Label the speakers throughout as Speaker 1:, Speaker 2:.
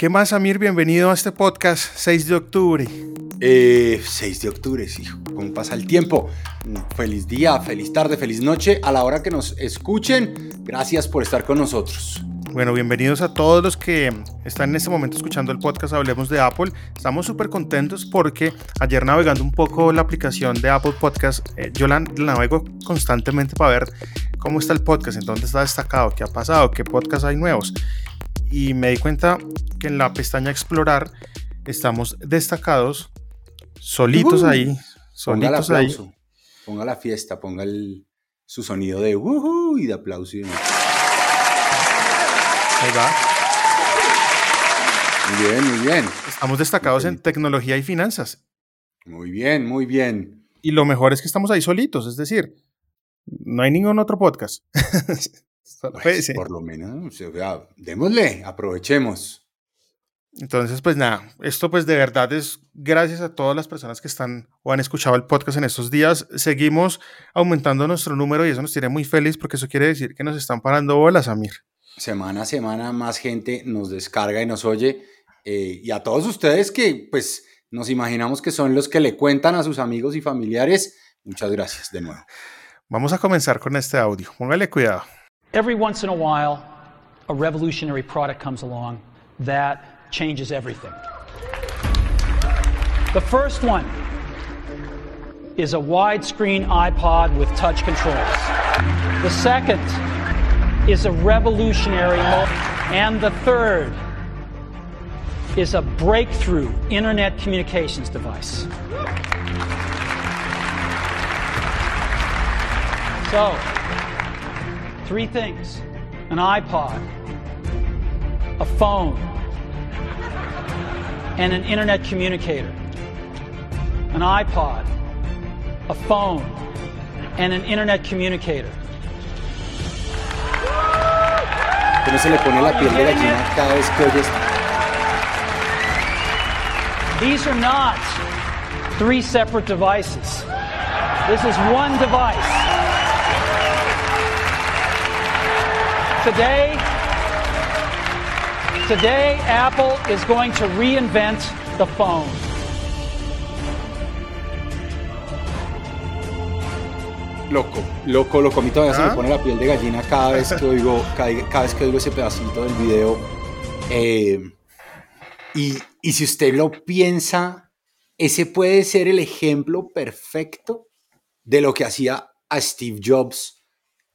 Speaker 1: ¿Qué más, Amir? Bienvenido a este podcast 6 de octubre.
Speaker 2: Eh, 6 de octubre, sí. ¿Cómo pasa el tiempo? Feliz día, feliz tarde, feliz noche. A la hora que nos escuchen, gracias por estar con nosotros.
Speaker 1: Bueno, bienvenidos a todos los que están en este momento escuchando el podcast Hablemos de Apple. Estamos súper contentos porque ayer navegando un poco la aplicación de Apple Podcast, eh, yo la, la, navego constantemente para ver cómo está el podcast, en dónde está destacado, qué ha pasado, qué podcast hay nuevos y me di cuenta que en la pestaña explorar estamos destacados solitos ahí, solitos
Speaker 2: ponga
Speaker 1: ahí.
Speaker 2: Ponga la fiesta, ponga el, su sonido de uh y de aplauso. Y
Speaker 1: Ahí va.
Speaker 2: Muy bien, muy bien.
Speaker 1: Estamos destacados en tecnología y finanzas.
Speaker 2: Muy bien, muy bien.
Speaker 1: Y lo mejor es que estamos ahí solitos, es decir, no hay ningún otro podcast.
Speaker 2: Pues, por lo menos, o sea, démosle, aprovechemos.
Speaker 1: Entonces, pues nada, esto pues de verdad es gracias a todas las personas que están o han escuchado el podcast en estos días. Seguimos aumentando nuestro número y eso nos tiene muy feliz porque eso quiere decir que nos están parando bolas, Amir.
Speaker 2: Semana a semana más gente nos descarga y nos oye. Eh, y a todos ustedes que pues nos imaginamos que son los que le cuentan a sus amigos y familiares, muchas gracias de nuevo.
Speaker 1: Vamos a comenzar con este audio. Póngale cuidado.
Speaker 3: Every once in a while, a revolutionary product comes along that changes everything. The first one is a widescreen iPod with touch controls. The second is a revolutionary, and the third is a breakthrough internet communications device. So, three things an iPod, a phone, and an internet communicator. An iPod, a phone, and an internet communicator.
Speaker 2: ¿Cómo se le pone la piel de gallina cada vez que oyes?
Speaker 3: These are not three separate devices. This is one device. Today, today Apple is going to reinvent the phone.
Speaker 2: Loco, loco, loco. A mí todavía ¿Ah? se me ¿Ah? pone la piel de gallina cada vez que oigo, cada, cada vez que oigo ese pedacito del video. Eh, y, y si usted lo piensa, ese puede ser el ejemplo perfecto de lo que hacía a Steve Jobs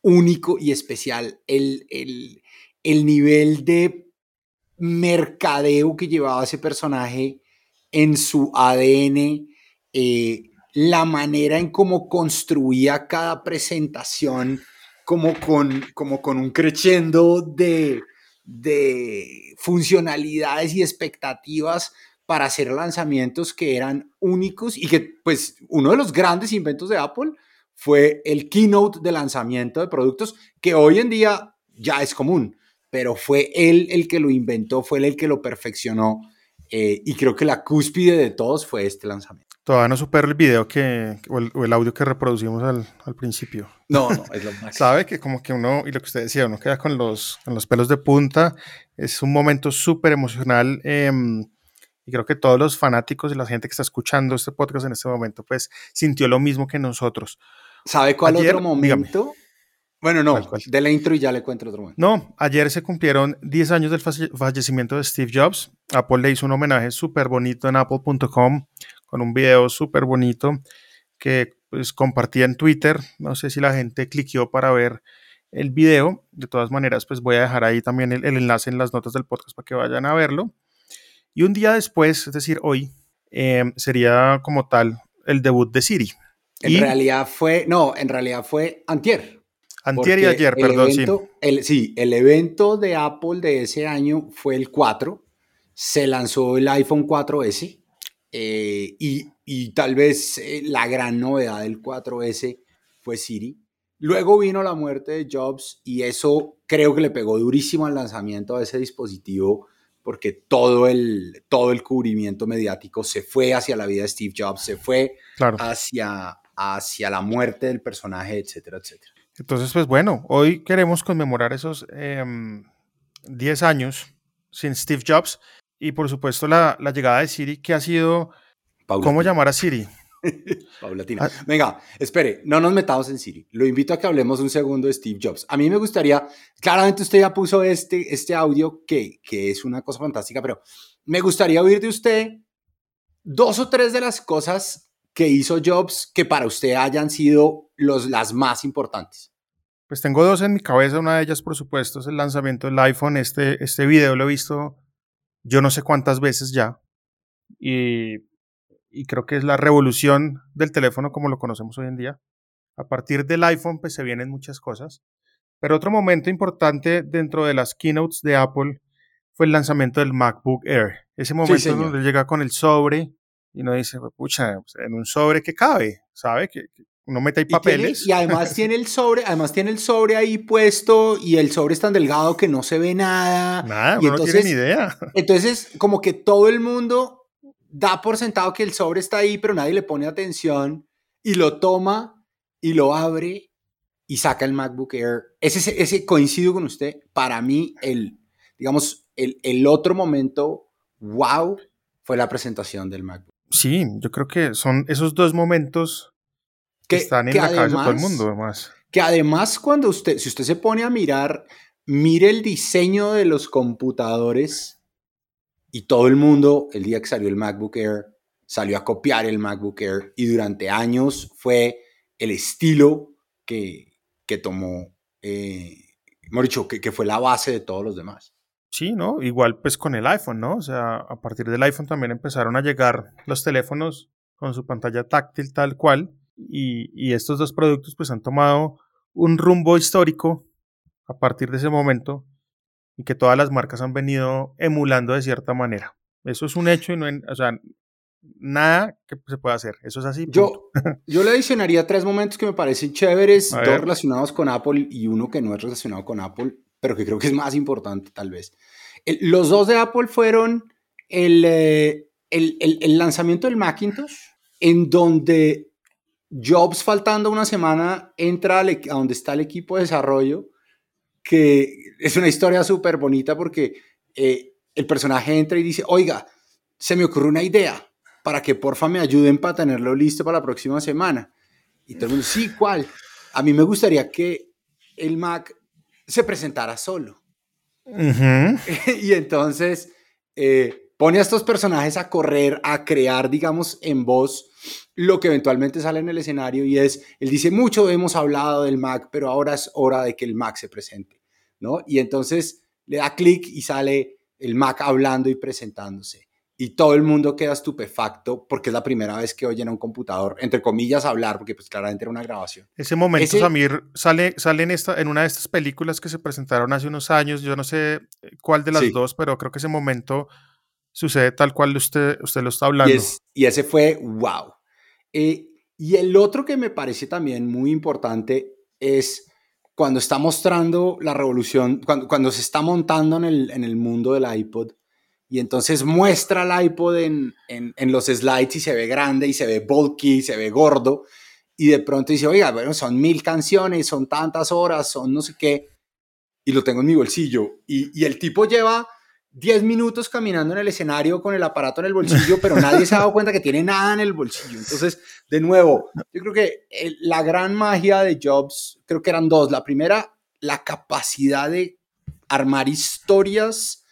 Speaker 2: único y especial. El, el, el nivel de mercadeo que llevaba ese personaje en su ADN, eh, la manera en cómo construía cada presentación, como con, como con un crescendo de, de funcionalidades y expectativas para hacer lanzamientos que eran únicos y que pues uno de los grandes inventos de Apple fue el keynote de lanzamiento de productos que hoy en día ya es común, pero fue él el que lo inventó, fue él el que lo perfeccionó eh, y creo que la cúspide de todos fue este lanzamiento.
Speaker 1: Todavía no supera el video que, o el, audio que reproducimos al, al, principio.
Speaker 2: No, no, es lo máximo.
Speaker 1: Sabe que como que uno, y lo que usted decía, uno queda con los, con los pelos de punta, es un momento súper emocional. Eh, y creo que todos los fanáticos y la gente que está escuchando este podcast en este momento, pues sintió lo mismo que nosotros.
Speaker 2: ¿Sabe cuál otro momento? Bueno, no, de la intro y ya le cuento otro momento.
Speaker 1: No, ayer se cumplieron 10 años del fallecimiento de Steve Jobs. Apple le hizo un homenaje súper bonito en apple.com con un video súper bonito que pues, compartí en Twitter. No sé si la gente cliqueó para ver el video. De todas maneras, pues voy a dejar ahí también el, enlace en las notas del podcast para que vayan a verlo. Y un día después, es decir, hoy, eh, sería como tal el debut de Siri.
Speaker 2: En realidad fue, no, en realidad fue antier.
Speaker 1: Antier y ayer, perdón,
Speaker 2: sí. El, sí, el evento de Apple de ese año fue el 4. Se lanzó el iPhone 4S eh, y, y, tal vez eh, la gran novedad del 4S fue Siri. Luego vino la muerte de Jobs y eso creo que le pegó durísimo al lanzamiento de ese dispositivo porque todo el, todo el cubrimiento mediático se fue hacia la vida de Steve Jobs, se fue hacia, hacia la muerte del personaje, etcétera, etcétera.
Speaker 1: Entonces, pues bueno, hoy queremos conmemorar esos 10 em, años sin Steve Jobs. y por supuesto la, la llegada de Siri, que ha sido... ¿Cómo llamar a Siri?
Speaker 2: Paulatina. Ah. Venga, espere, no nos metamos en Siri. Lo invito a que hablemos un segundo de Steve Jobs. A mí me gustaría, claramente usted ya puso este, este audio que, que es una cosa fantástica, pero me gustaría oír de usted dos o tres de las cosas que hizo Jobs que para usted hayan sido los, las más importantes.
Speaker 1: Pues tengo dos en mi cabeza. Una de ellas, por supuesto, es el lanzamiento del iPhone. Este, este video lo he visto yo no sé cuántas veces ya. Y y creo que es la revolución del teléfono como lo conocemos hoy en día. A partir del iPhone pues se vienen muchas cosas, pero otro momento importante dentro de las keynotes de Apple fue el lanzamiento del MacBook Air. Ese momento donde llega con el sobre y uno dice, pucha, pues, en un sobre que cabe, ¿sabe? Que, uno mete ahí papeles.
Speaker 2: Y, además tiene el sobre, además tiene el sobre ahí puesto y el sobre es tan delgado que no se ve nada.
Speaker 1: Nada,
Speaker 2: y
Speaker 1: no tiene ni idea.
Speaker 2: Entonces, como que todo el mundo da por sentado que el sobre está ahí, pero nadie le pone atención y lo toma y lo abre y saca el MacBook Air. Ese, ese coincido con usted. Para mí, el, digamos, el, el otro momento, wow, fue la presentación del MacBook.
Speaker 1: Sí, yo creo que son esos dos momentos que, están en la cabeza de todo el mundo, además.
Speaker 2: Que además, cuando usted, si usted se pone a mirar, mire el diseño de los computadores y todo el mundo, el día que salió el MacBook Air, salió a copiar el MacBook Air y durante años fue el estilo que, que tomó, eh, dicho, que, que, fue la base de todos los demás.
Speaker 1: Sí, ¿no? Igual pues con el iPhone, ¿no? O sea, a partir del iPhone también empezaron a llegar los teléfonos con su pantalla táctil tal cual y, y estos dos productos pues han tomado un rumbo histórico a partir de ese momento y que todas las marcas han venido emulando de cierta manera. Eso es un hecho y no, o sea, nada que se pueda hacer. Eso es así.
Speaker 2: Yo, yo le adicionaría tres momentos que me parecen chéveres, dos relacionados con Apple y uno que no es relacionado con Apple, pero que creo que es más importante tal vez. los dos de Apple fueron el, eh, el, el, el, lanzamiento del Macintosh, en donde Jobs, faltando una semana, entra a donde está el equipo de desarrollo que es una historia súper bonita porque eh, el personaje entra y dice, oiga, se me ocurre una idea para que porfa me ayuden para tenerlo listo para la próxima semana. Y todo el mundo, sí, ¿cuál? A mí me gustaría que el Mac se presentara solo. y entonces eh, pone a estos personajes a correr, a crear, digamos, en voz lo que eventualmente sale en el escenario y es, él dice, mucho hemos hablado del Mac, pero ahora es hora de que el Mac se presente, ¿no? Y entonces le da clic y sale el Mac hablando y presentándose. Y todo el mundo queda estupefacto porque es la primera vez que oyen a un computador, entre comillas, hablar, porque pues claramente era una grabación.
Speaker 1: Ese momento, Samir, sale, sale en, esta, en una de estas películas que se presentaron hace unos años, yo no sé cuál de las dos, pero creo que ese momento sucede tal cual usted, usted lo está hablando.
Speaker 2: Y, y ese fue wow. Eh, y el otro que me parece también muy importante es cuando está mostrando la revolución, cuando, cuando se está montando en el, en el mundo del iPod y entonces muestra el iPod en, en, los slides y se ve grande y se ve bulky, se ve gordo y de pronto dice, oiga, bueno, son mil canciones, son tantas horas, son no sé qué, y lo tengo en mi bolsillo. Y, y el tipo lleva 10 minutos caminando en el escenario con el aparato en el bolsillo, pero nadie se ha dado cuenta que tiene nada en el bolsillo. Entonces, de nuevo, yo creo que la gran magia de Jobs, creo que eran dos. La primera, la capacidad de armar historias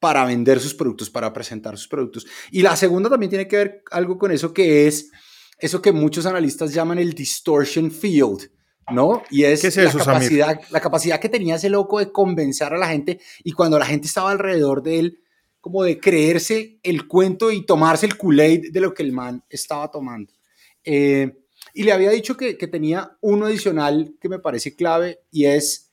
Speaker 2: para vender sus productos, para presentar sus productos. Y la segunda también tiene que ver algo con eso que es eso que muchos analistas llaman el distortion field ¿no? Y es, la, capacidad, la capacidad que tenía ese loco de convencer a la gente y cuando la gente estaba alrededor de él, como de creerse el cuento y tomarse el Kool-Aid de lo que el man estaba tomando. Eh, y le había dicho que, que, tenía uno adicional que me parece clave y es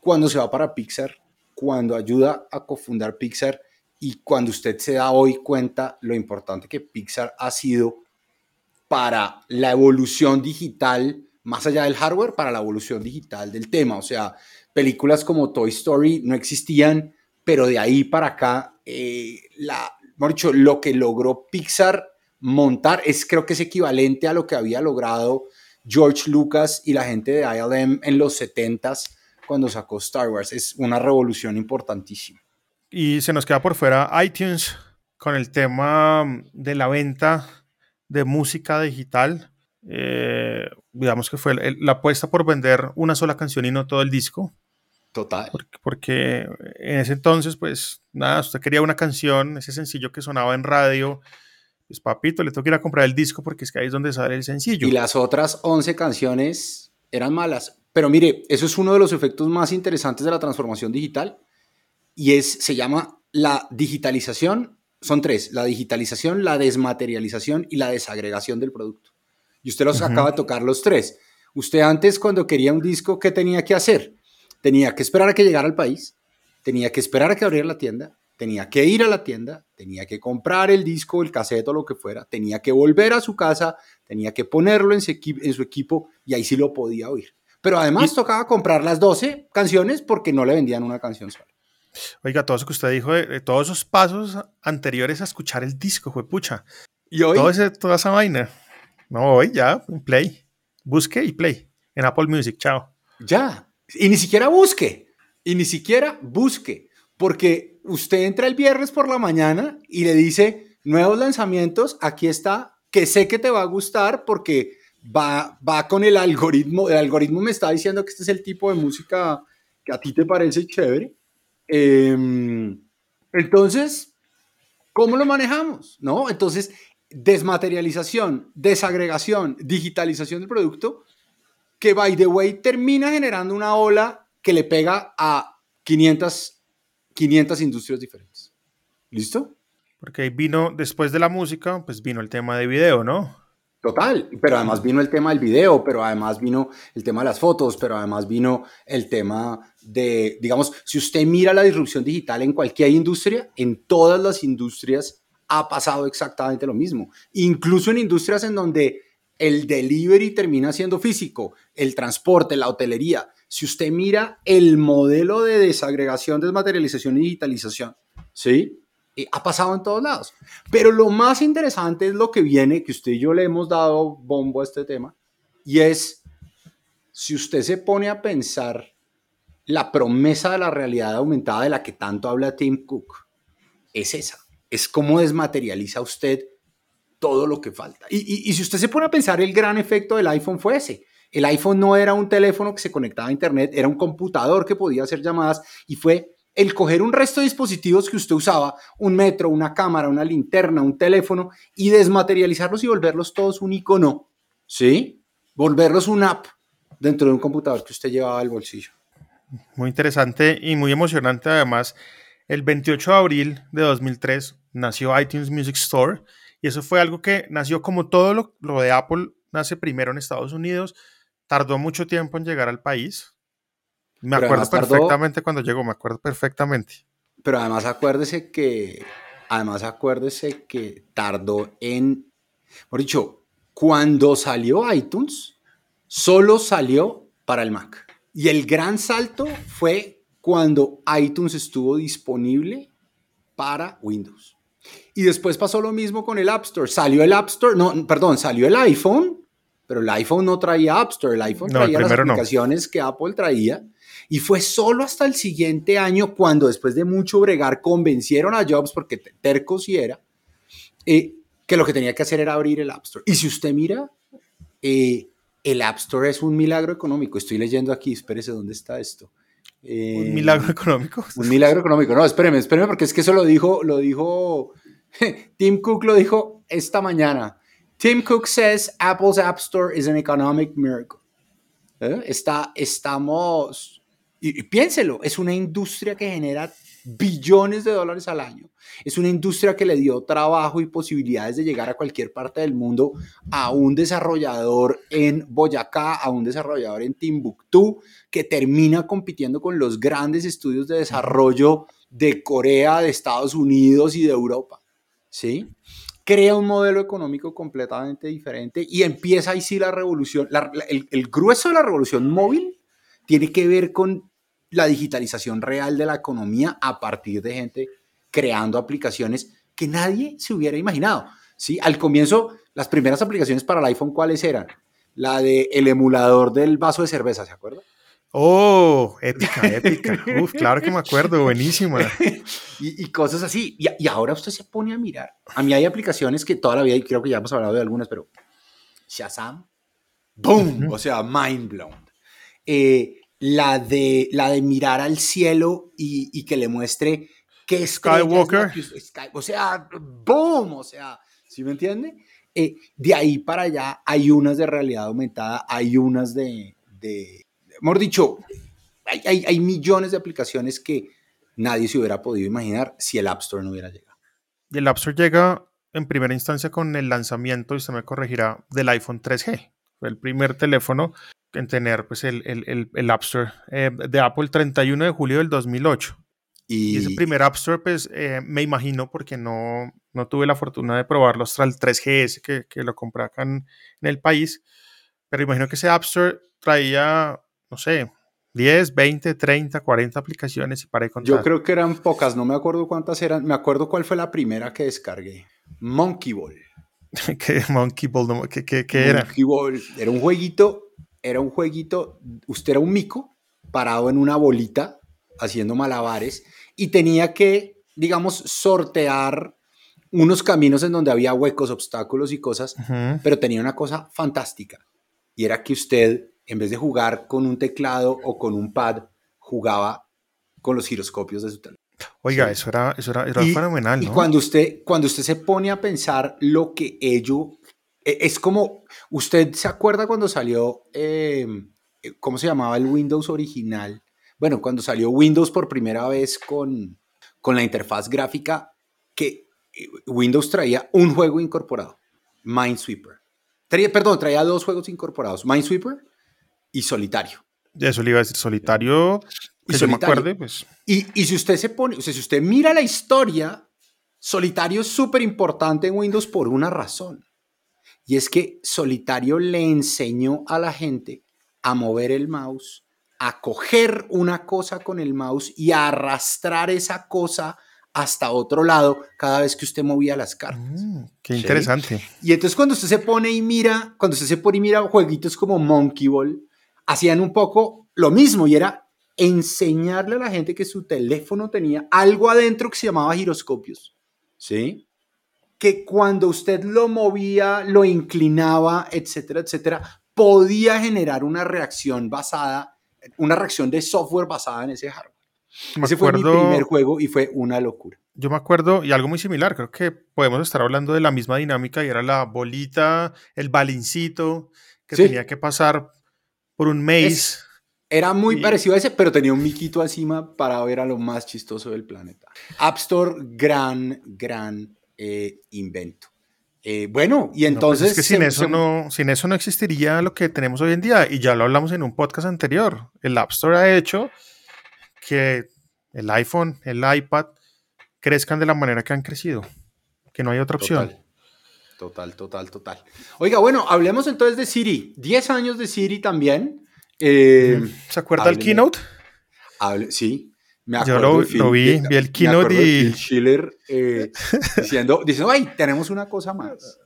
Speaker 2: cuando se va para Pixar, cuando ayuda a cofundar Pixar y cuando usted se da hoy cuenta lo importante que Pixar ha sido para la evolución digital más allá del hardware para la evolución digital del tema. O sea, películas como Toy Story no existían, pero de ahí para acá, eh, la, dicho, lo que logró Pixar montar es creo que es equivalente a lo que había logrado George Lucas y la gente de ILM en los 70s cuando sacó Star Wars. Es una revolución importantísima.
Speaker 1: Y se nos queda por fuera iTunes con el tema de la venta de música digital. Eh, digamos que fue la apuesta por vender una sola canción y no todo el disco.
Speaker 2: Total.
Speaker 1: Porque, en ese entonces, pues nada, usted quería una canción, ese sencillo que sonaba en radio, pues papito, le tengo que ir a comprar el disco porque es que ahí es donde sale el sencillo.
Speaker 2: Y las otras 11 canciones eran malas. Pero mire, eso es uno de los efectos más interesantes de la transformación digital y es, se llama la digitalización. Son tres, la digitalización, la desmaterialización y la desagregación del producto. Y usted los acaba de tocar los tres. Usted antes cuando quería un disco, ¿qué tenía que hacer? Tenía que esperar a que llegara al país, tenía que esperar a que abriera la tienda, tenía que ir a la tienda, tenía que comprar el disco, el cassette o lo que fuera, tenía que volver a su casa, tenía que ponerlo en su, en su equipo y ahí sí lo podía oír. Pero además tocaba comprar las 12 canciones porque no le vendían una canción sola.
Speaker 1: Oiga, todo eso que usted dijo, de, todos esos pasos anteriores a escuchar el disco, fue pucha.
Speaker 2: Y hoy.
Speaker 1: toda esa vaina. No, hoy ya, play. Busque y play. En Apple Music, chao.
Speaker 2: Ya. Y ni siquiera busque, y ni siquiera busque, porque usted entra el viernes por la mañana y le dice, nuevos lanzamientos, aquí está, que sé que te va a gustar porque va, va con el algoritmo, el algoritmo me está diciendo que este es el tipo de música que a ti te parece chévere. Em, entonces, ¿cómo lo manejamos? ¿No? Entonces, desmaterialización, desagregación, digitalización del producto que, by the way, termina generando una ola que le pega a 500, 500 industrias diferentes. ¿Listo?
Speaker 1: Porque vino, después de la música, pues vino el tema de video, ¿no?
Speaker 2: Total, pero además vino el tema del video, pero además vino el tema de las fotos, pero además vino el tema de, digamos, si usted mira la disrupción digital en cualquier industria, en todas las industrias ha pasado exactamente lo mismo. Incluso en industrias en donde el delivery termina siendo físico, el transporte, la hotelería. Si usted mira el modelo de desagregación, desmaterialización y digitalización, ¿sí? Ha pasado en todos lados. Pero lo más interesante es lo que viene, que usted y yo le hemos dado bombo a este tema, y es, si usted se pone a pensar la promesa de la realidad aumentada de la que tanto habla Tim Cook, es esa, es cómo desmaterializa usted todo lo que falta. Y, si usted se pone a pensar, el gran efecto del iPhone fue ese. El iPhone no era un teléfono que se conectaba a Internet, era un computador que podía hacer llamadas y fue el coger un resto de dispositivos que usted usaba, un metro, una cámara, una linterna, un teléfono, y desmaterializarlos y volverlos todos un icono, ¿sí? Volverlos un app dentro de un computador que usted llevaba al bolsillo.
Speaker 1: Muy interesante y muy emocionante además. El 28 de abril de 2003 nació iTunes Music Store y eso fue algo que nació como todo lo, de Apple, nace primero en Estados Unidos, tardó mucho tiempo en llegar al país. Me acuerdo perfectamente cuando llegó, me acuerdo perfectamente.
Speaker 2: Pero además acuérdese que, además acuérdese que tardó en, por dicho, cuando salió iTunes, solo salió para el Mac. Y el gran salto fue cuando iTunes estuvo disponible para Windows. Y después pasó lo mismo con el App Store. Salió el App Store, no, perdón, salió el iPhone, pero el iPhone no traía App Store, el iPhone traía las aplicaciones que Apple traía. Y fue solo hasta el siguiente año cuando después de mucho bregar convencieron a Jobs, porque terco sí era, eh, que lo que tenía que hacer era abrir el App Store. Y si usted mira, eh, el App Store es un milagro económico. Estoy leyendo aquí, espérese, ¿dónde está esto?
Speaker 1: un eh, milagro económico.
Speaker 2: Un milagro económico. No, espéreme, espéreme, porque es que eso lo dijo, lo dijo, Tim Cook lo dijo esta mañana. Tim Cook says Apple's App Store is an economic miracle. ¿Eh? Está, estamos, y, piénselo, es una industria que genera billones de dólares al año. Es una industria que le dio trabajo y posibilidades de llegar a cualquier parte del mundo a un desarrollador en Boyacá, a un desarrollador en Timbuktu, que termina compitiendo con los grandes estudios de desarrollo de Corea, de Estados Unidos y de Europa. ¿Sí? Crea un modelo económico completamente diferente y empieza ahí sí la revolución. el grueso de la revolución móvil tiene que ver con la digitalización real de la economía a partir de gente creando aplicaciones que nadie se hubiera imaginado. ¿sí? Al comienzo, las primeras aplicaciones para el iPhone, ¿cuáles eran? La de el emulador del vaso de cerveza, ¿se acuerda?
Speaker 1: Oh, épica, épica. Uf, claro que me acuerdo, buenísima.
Speaker 2: y, cosas así. Y, y, ahora usted se pone a mirar. A mí hay aplicaciones que toda la vida, y creo que ya hemos hablado de algunas, pero Shazam, boom, o sea, mind blown. Eh, la, de, la de mirar al cielo y, y que le muestre qué
Speaker 1: Skywalker.
Speaker 2: o sea, boom, o sea, ¿sí me entiende? Eh, de ahí para allá hay unas de realidad aumentada, hay unas de, de mejor dicho, hay, hay, millones de aplicaciones que nadie se hubiera podido imaginar si el App Store no hubiera llegado.
Speaker 1: Y el App Store llega en primera instancia con el lanzamiento, y usted me corregirá, del iPhone 3G. Fue el primer teléfono en tener pues, el, el, el, App Store eh, de Apple el 31 de julio del 2008. Y, ese primer App Store, pues eh, me imagino, porque no, no tuve la fortuna de probarlo hasta el 3GS que, que lo compré acá en, en, el país, pero imagino que ese App Store traía no sé, 10, 20, 30, 40 aplicaciones y para contar.
Speaker 2: Yo creo que eran pocas, no me acuerdo cuántas eran. Me acuerdo cuál fue la primera que descargué. Monkey Ball.
Speaker 1: ¿Qué Monkey Ball? ¿Qué, qué, qué era?
Speaker 2: Monkey Ball. Era un jueguito, era un jueguito, usted era un mico parado en una bolita haciendo malabares y tenía que, digamos, sortear unos caminos en donde había huecos, obstáculos y cosas, pero tenía una cosa fantástica y era que usted en vez de jugar con un teclado o con un pad, jugaba con los giroscopios de su teléfono.
Speaker 1: Oiga, eso era, eso era, fenomenal.
Speaker 2: Y cuando usted, cuando usted se pone a pensar lo que ello, e, es como, ¿usted se acuerda cuando salió, em, cómo se llamaba el Windows original? Bueno, cuando salió Windows por primera vez con, con la interfaz gráfica, que eh, Windows traía un juego incorporado, Minesweeper. Traía, perdón, traía dos juegos incorporados, Minesweeper y solitario.
Speaker 1: Eso le iba a decir, solitario, que y me acuerde, pues.
Speaker 2: Y, y, si usted se pone, o sea, si usted mira la historia, solitario es súper importante en Windows por una razón. Y es que solitario le enseñó a la gente a mover el mouse, a coger una cosa con el mouse y a arrastrar esa cosa hasta otro lado cada vez que usted movía las cartas. Mm,
Speaker 1: qué interesante.
Speaker 2: Y entonces cuando usted se pone y mira, cuando usted se pone y mira jueguitos como Monkey Ball, hacían un poco lo mismo y era enseñarle a la gente que su teléfono tenía algo adentro que se llamaba giroscopios, ¿sí? Que cuando usted lo movía, lo inclinaba, etcétera, etcétera, podía generar una reacción basada, una reacción de software basada en ese hardware. ese fue mi primer juego y fue una locura.
Speaker 1: Yo me acuerdo, y algo muy similar, creo que podemos estar hablando de la misma dinámica y era la bolita, el balincito que tenía que pasar por un maze.
Speaker 2: era muy parecido a ese, pero tenía un miquito encima para ver a lo más chistoso del planeta. App Store, gran, gran eh, invento. Eh, bueno, y entonces...
Speaker 1: Pues es que sin, eso no, sin eso no existiría lo que tenemos hoy en día, y ya lo hablamos en un podcast anterior. El App Store ha hecho que el iPhone, el iPad crezcan de la manera que han crecido, que no hay otra opción.
Speaker 2: Total, total, total. Oiga, bueno, hablemos entonces de Siri. 10 años de Siri también. Eh,
Speaker 1: ¿Se acuerda del keynote?
Speaker 2: sí,
Speaker 1: me. Yo lo, vi, vi el keynote y...
Speaker 2: Schiller eh, diciendo, diciendo, ay, tenemos una cosa más.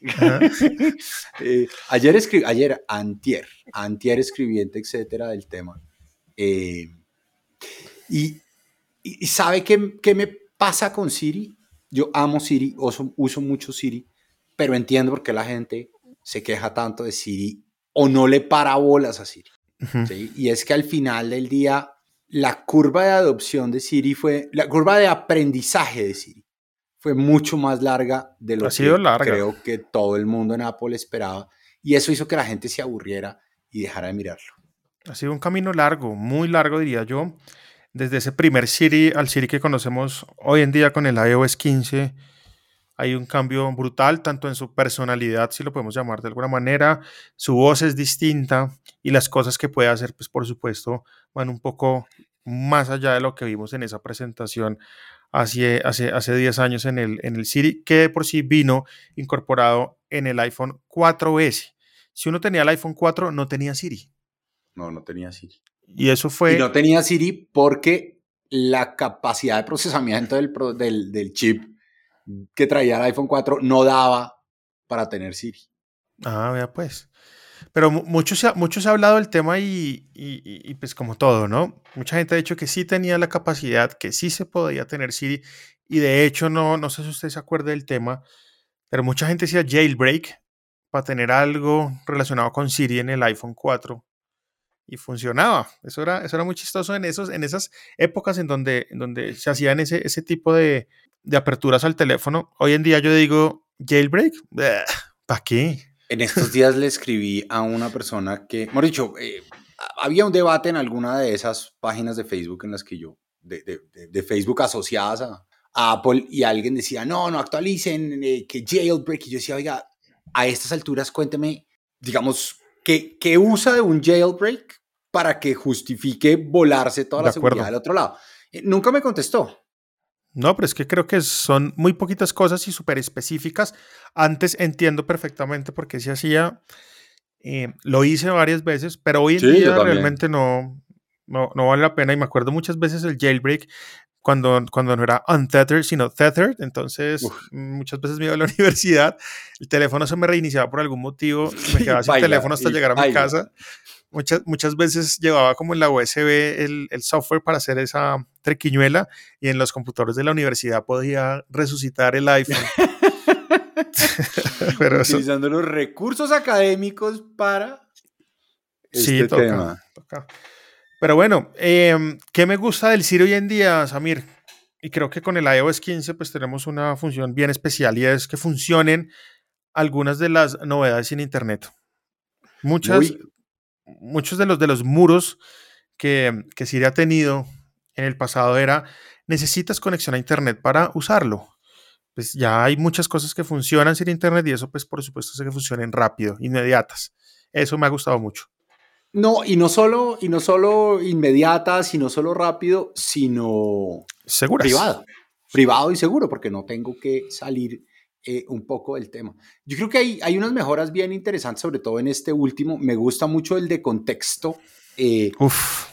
Speaker 2: Eh, ayer escribí, ayer, antier, antier escribiente, etcétera, del tema. y, y, ¿sabe qué, qué, me pasa con Siri? Yo amo Siri, uso, uso mucho Siri, pero entiendo por qué la gente se queja tanto de Siri o no le para bolas a Siri. Y es que al final del día, la curva de adopción de Siri fue, la curva de aprendizaje de Siri fue mucho más larga de lo que creo que todo el mundo en Apple esperaba. Y eso hizo que la gente se aburriera y dejara de mirarlo.
Speaker 1: Ha sido un camino largo, muy largo diría yo, desde ese primer Siri al Siri que conocemos hoy en día con el iOS 15 hay un cambio brutal, tanto en su personalidad, si lo podemos llamar de alguna manera, su voz es distinta y las cosas que puede hacer, pues por supuesto, van un poco más allá de lo que vimos en esa presentación hace, hace, hace 10 años en el, en el Siri, que por sí vino incorporado en el iPhone 4S. Si uno tenía el iPhone 4, no tenía Siri.
Speaker 2: No, no tenía Siri.
Speaker 1: Y eso fue...
Speaker 2: Y no tenía Siri porque la capacidad de procesamiento del, del, del chip que traía el iPhone 4 no daba para tener Siri.
Speaker 1: Ah, vea pues. Pero mucho se, ha, mucho se ha hablado del tema y, y, pues como todo, ¿no? Mucha gente ha dicho que sí tenía la capacidad, que sí se podía tener Siri y de hecho no, no sé si usted se acuerda del tema, pero mucha gente decía jailbreak para tener algo relacionado con Siri en el iPhone 4 y funcionaba. Eso era, eso era muy chistoso en, esos, en esas épocas en donde, en donde se hacían ese, ese tipo de, de aperturas al teléfono. Hoy en día yo digo jailbreak, ¿para qué?
Speaker 2: En estos días le escribí a una persona que, hemos dicho, eh, había un debate en alguna de esas páginas de Facebook en las que yo, de, Facebook asociadas a, Apple, y alguien decía, no, no actualicen, eh, que jailbreak. Y yo decía, oiga, a estas alturas cuénteme, digamos, ¿qué, qué usa de un jailbreak para que justifique volarse toda la seguridad del otro lado? Eh, nunca me contestó.
Speaker 1: No, pero es que creo que son muy poquitas cosas y súper específicas. Antes entiendo perfectamente por qué se hacía. Eh, lo hice varias veces, pero hoy en día realmente no, no, no, vale la pena. Y me acuerdo muchas veces el jailbreak cuando, cuando no era untethered, sino tethered. Entonces, muchas veces me iba a la universidad, el teléfono se me reiniciaba por algún motivo me quedaba sin teléfono hasta llegar a mi casa. Muchas, muchas veces llevaba como en la USB el, el, software para hacer esa trequiñuela y en los computadores de la universidad podía resucitar el iPhone.
Speaker 2: Utilizando los recursos académicos para
Speaker 1: este sí, tema. Pero bueno, em, ¿qué me gusta del Siri hoy en día, Samir? Y creo que con el iOS 15 pues tenemos una función bien especial y es que funcionen algunas de las novedades en Internet. Muchas, muchos de los, de los muros que, que Siri ha tenido en el pasado era, necesitas conexión a Internet para usarlo. Pues ya hay muchas cosas que funcionan sin Internet y eso pues por supuesto hace que funcionen rápido, inmediatas. Eso me ha gustado mucho.
Speaker 2: No, y no solo, y no solo inmediatas, y no solo rápido, sino
Speaker 1: Seguras.
Speaker 2: privado. Privado y seguro, porque no tengo que salir eh, un poco del tema. Yo creo que hay, hay unas mejoras bien interesantes, sobre todo en este último. Me gusta mucho el de contexto. Eh, Uf.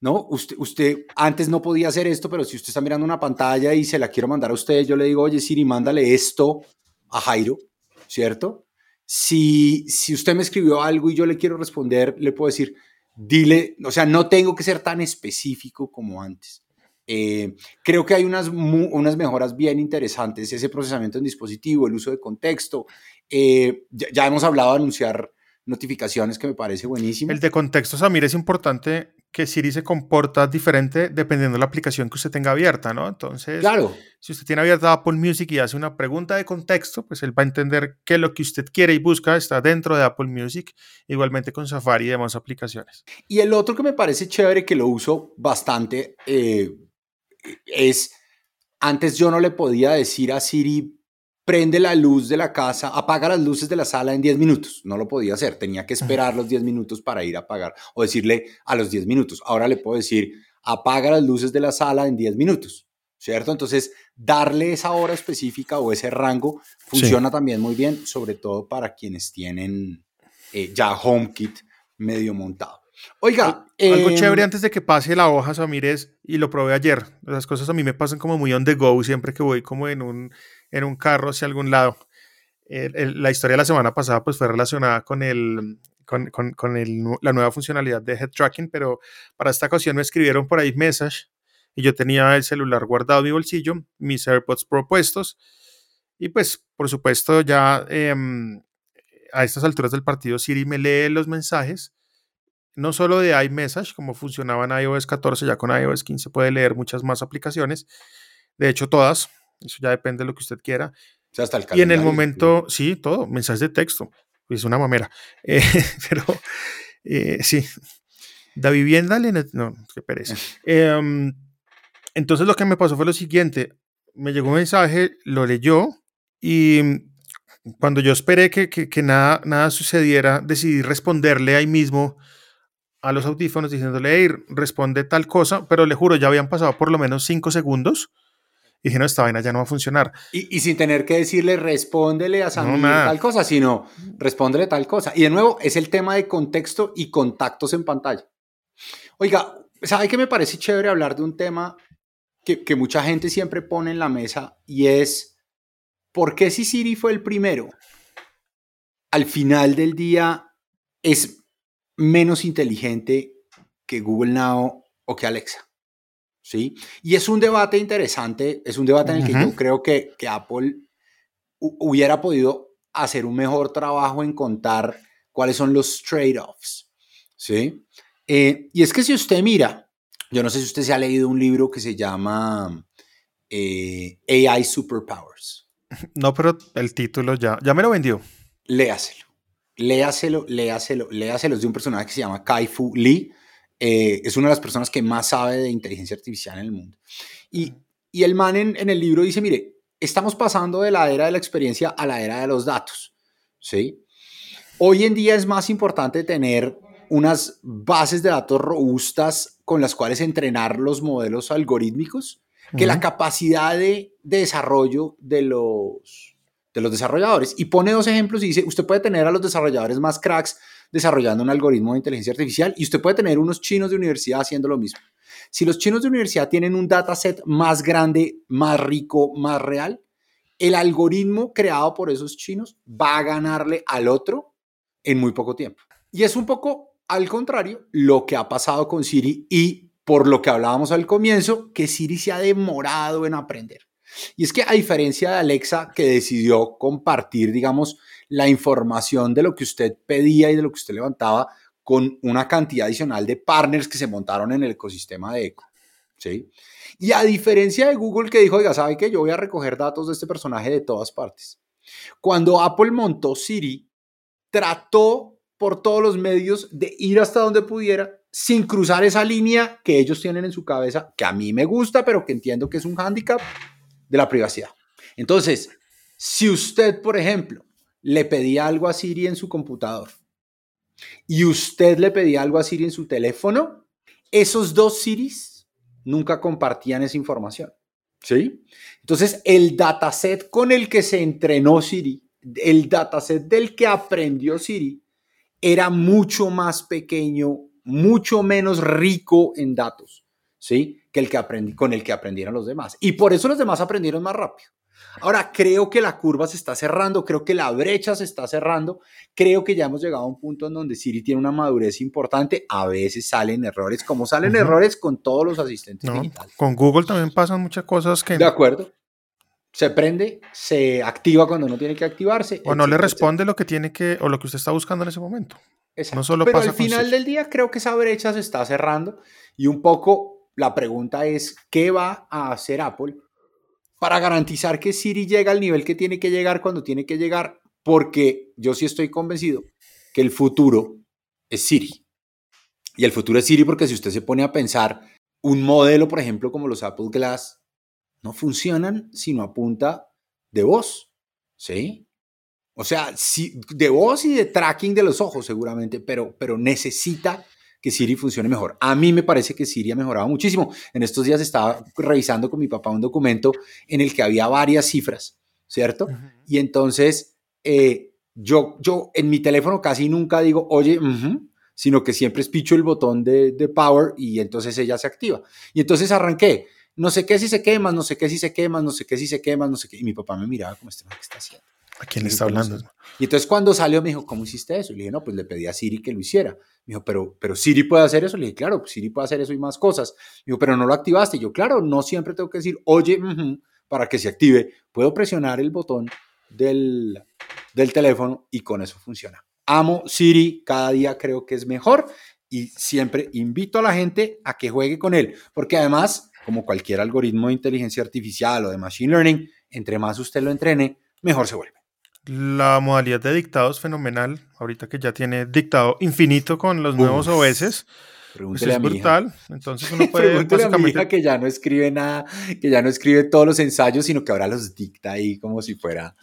Speaker 2: ¿no? Usted, usted antes no podía hacer esto, pero si usted está mirando una pantalla y se la quiero mandar a usted, yo le digo, oye Siri, mándale esto a Jairo, ¿cierto? Si, si usted me escribió algo y yo le quiero responder, le puedo decir, dile, o sea, no tengo que ser tan específico como antes. Eh, creo que hay unas, unas mejoras bien interesantes, ese procesamiento en dispositivo, el uso de contexto. Eh, ya, hemos hablado de anunciar notificaciones que me parece buenísimo.
Speaker 1: El de contexto, Samir, es importante que Siri se comporta diferente dependiendo de la aplicación que usted tenga abierta, ¿no? Entonces,
Speaker 2: claro.
Speaker 1: si usted tiene abierta Apple Music y hace una pregunta de contexto, pues él va a entender que lo que usted quiere y busca está dentro de Apple Music, igualmente con Safari y demás aplicaciones.
Speaker 2: Y el otro que me parece chévere, que lo uso bastante, eh, es, antes yo no le podía decir a Siri, prende la luz de la casa, apaga las luces de la sala en 10 minutos. No lo podía hacer, tenía que esperar los 10 minutos para ir a apagar o decirle a los 10 minutos. Ahora le puedo decir, apaga las luces de la sala en 10 minutos, ¿cierto? Entonces, darle esa hora específica o ese rango funciona también muy bien, sobre todo para quienes tienen eh, ya HomeKit medio montado. Oiga,
Speaker 1: algo em, chévere antes de que pase la hoja, Samírez, y lo probé ayer. Las cosas a mí me pasan como muy on the go siempre que voy como en un, en un carro hacia algún lado. la historia de la semana pasada pues fue relacionada con, el, con, con, con el, la nueva funcionalidad de head tracking, pero para esta ocasión me escribieron por ahí message y yo tenía el celular guardado en mi bolsillo, mis AirPods propuestos y pues por supuesto ya em, a estas alturas del partido Siri me lee los mensajes no solo de iMessage, como funcionaba en iOS 14, ya con iOS 15 puede leer muchas más aplicaciones, de hecho todas, eso ya depende de lo que usted quiera. y en el momento, sí, todo, mensajes de texto, es una mamera, eh, pero eh, sí, da vivienda, no, qué pereza. Em, entonces lo que me pasó fue lo siguiente, me llegó un mensaje, lo leyó y cuando yo esperé que, que nada, nada sucediera, decidí responderle ahí mismo a los audífonos diciéndole, hey, responde tal cosa, pero le juro, ya habían pasado por lo menos cinco segundos y dije, no, esta vaina ya no va a funcionar.
Speaker 2: Y, sin tener que decirle, respóndele a Samir tal cosa, sino respóndele tal cosa. Y de nuevo, es el tema de contexto y contactos en pantalla. Oiga, ¿sabe qué me parece chévere hablar de un tema que, que mucha gente siempre pone en la mesa y es, ¿por qué si Siri fue el primero? Al final del día, es menos inteligente que Google Now o que Alexa. ¿Sí? Y es un debate interesante, es un debate en el que yo creo que, que Apple hubiera podido hacer un mejor trabajo en contar cuáles son los trade-offs. ¿Sí? Eh, y es que si usted mira, yo no sé si usted se ha leído un libro que se llama eh, AI Superpowers.
Speaker 1: No, pero el título ya, ya me lo vendió.
Speaker 2: Léaselo, léaselo, léaselo, léaselo. Es de un personaje que se llama Kai-Fu Lee. Eh, es una de las personas que más sabe de inteligencia artificial en el mundo. Y, y el man en, en, el libro dice, mire, estamos pasando de la era de la experiencia a la era de los datos. ¿sí? Hoy en día es más importante tener unas bases de datos robustas con las cuales entrenar los modelos algorítmicos que la capacidad de, desarrollo de los, de los desarrolladores. Y pone dos ejemplos y dice, usted puede tener a los desarrolladores más cracks desarrollando un algoritmo de inteligencia artificial y usted puede tener unos chinos de universidad haciendo lo mismo. Si los chinos de universidad tienen un dataset más grande, más rico, más real, el algoritmo creado por esos chinos va a ganarle al otro en muy poco tiempo. Y es un poco al contrario, lo que ha pasado con Siri y por lo que hablábamos al comienzo, que Siri se ha demorado en aprender. Y es que a diferencia de Alexa, que decidió compartir, digamos, la información de lo que usted pedía y de lo que usted levantaba con una cantidad adicional de partners que se montaron en el ecosistema de Echo. ¿sí? Y a diferencia de Google que dijo, oiga, ¿sabe que yo voy a recoger datos de este personaje de todas partes? Cuando Apple montó Siri, trató por todos los medios de ir hasta donde pudiera sin cruzar esa línea que ellos tienen en su cabeza, que a mí me gusta, pero que entiendo que es un hándicap de la privacidad. Entonces, si usted, por ejemplo, le pedía algo a Siri en su computador y usted le pedía algo a Siri en su teléfono, esos dos Siris nunca compartían esa información. ¿Sí? Entonces, el dataset con el que se entrenó Siri, el dataset del que aprendió Siri, era mucho más pequeño, mucho menos rico en datos, ¿sí? Que el que aprendí, con el que aprendieron los demás. Y por eso los demás aprendieron más rápido. Ahora, creo que la curva se está cerrando, creo que la brecha se está cerrando, creo que ya hemos llegado a un punto en donde Siri tiene una madurez importante, a veces salen errores, como salen errores con todos los asistentes digitales.
Speaker 1: Con Google también pasan muchas cosas que...
Speaker 2: De acuerdo se prende, se activa cuando no tiene que activarse.
Speaker 1: O no le responde lo que tiene que, o lo que usted está buscando en ese momento.
Speaker 2: Exacto. No solo Pero al final del día creo que esa brecha se está cerrando y un poco la pregunta es, ¿qué va a hacer Apple para garantizar que Siri llega al nivel que tiene que llegar cuando tiene que llegar? Porque yo sí estoy convencido que el futuro es Siri. Y el futuro es Siri porque si usted se pone a pensar un modelo, por ejemplo, como los Apple Glass, no funcionan sino a punta de voz, ¿sí? O sea, de voz y de tracking de los ojos seguramente, pero, pero necesita que Siri funcione mejor. A mí me parece que Siri ha mejorado muchísimo. En estos días estaba revisando con mi papá un documento en el que había varias cifras, ¿cierto? Y entonces eh, yo, yo en mi teléfono casi nunca digo, oye, sino que siempre espicho el botón de, de power y entonces ella se activa. Y entonces arranqué no sé qué si se quema, no sé qué si se quema, no sé qué si se quema, no sé qué. Y mi papá me miraba como, este ¿qué está haciendo?
Speaker 1: ¿A quién le está hablando?
Speaker 2: Y entonces cuando salió me dijo, ¿cómo hiciste eso? Y le dije, no, pues le pedí a Siri que lo hiciera. Me dijo, pero, pero Siri puede hacer eso. Le dije, claro, Siri puede hacer eso y más cosas. Me dijo, pero no lo activaste. Y yo, claro, no siempre tengo que decir, oye, para que se active. Puedo presionar el botón del, del teléfono y con eso funciona. Amo Siri, cada día creo que es mejor y siempre invito a la gente a que juegue con él, porque además como cualquier algoritmo de inteligencia artificial o de machine learning, entre más usted lo entrene, mejor se vuelve.
Speaker 1: La modalidad de dictado es fenomenal. Ahorita que ya tiene dictado infinito con los nuevos OS. Pues es brutal. Entonces uno puede
Speaker 2: básicamente... a que ya no escribe nada, que ya no escribe todos los ensayos, sino que ahora los dicta ahí como si fuera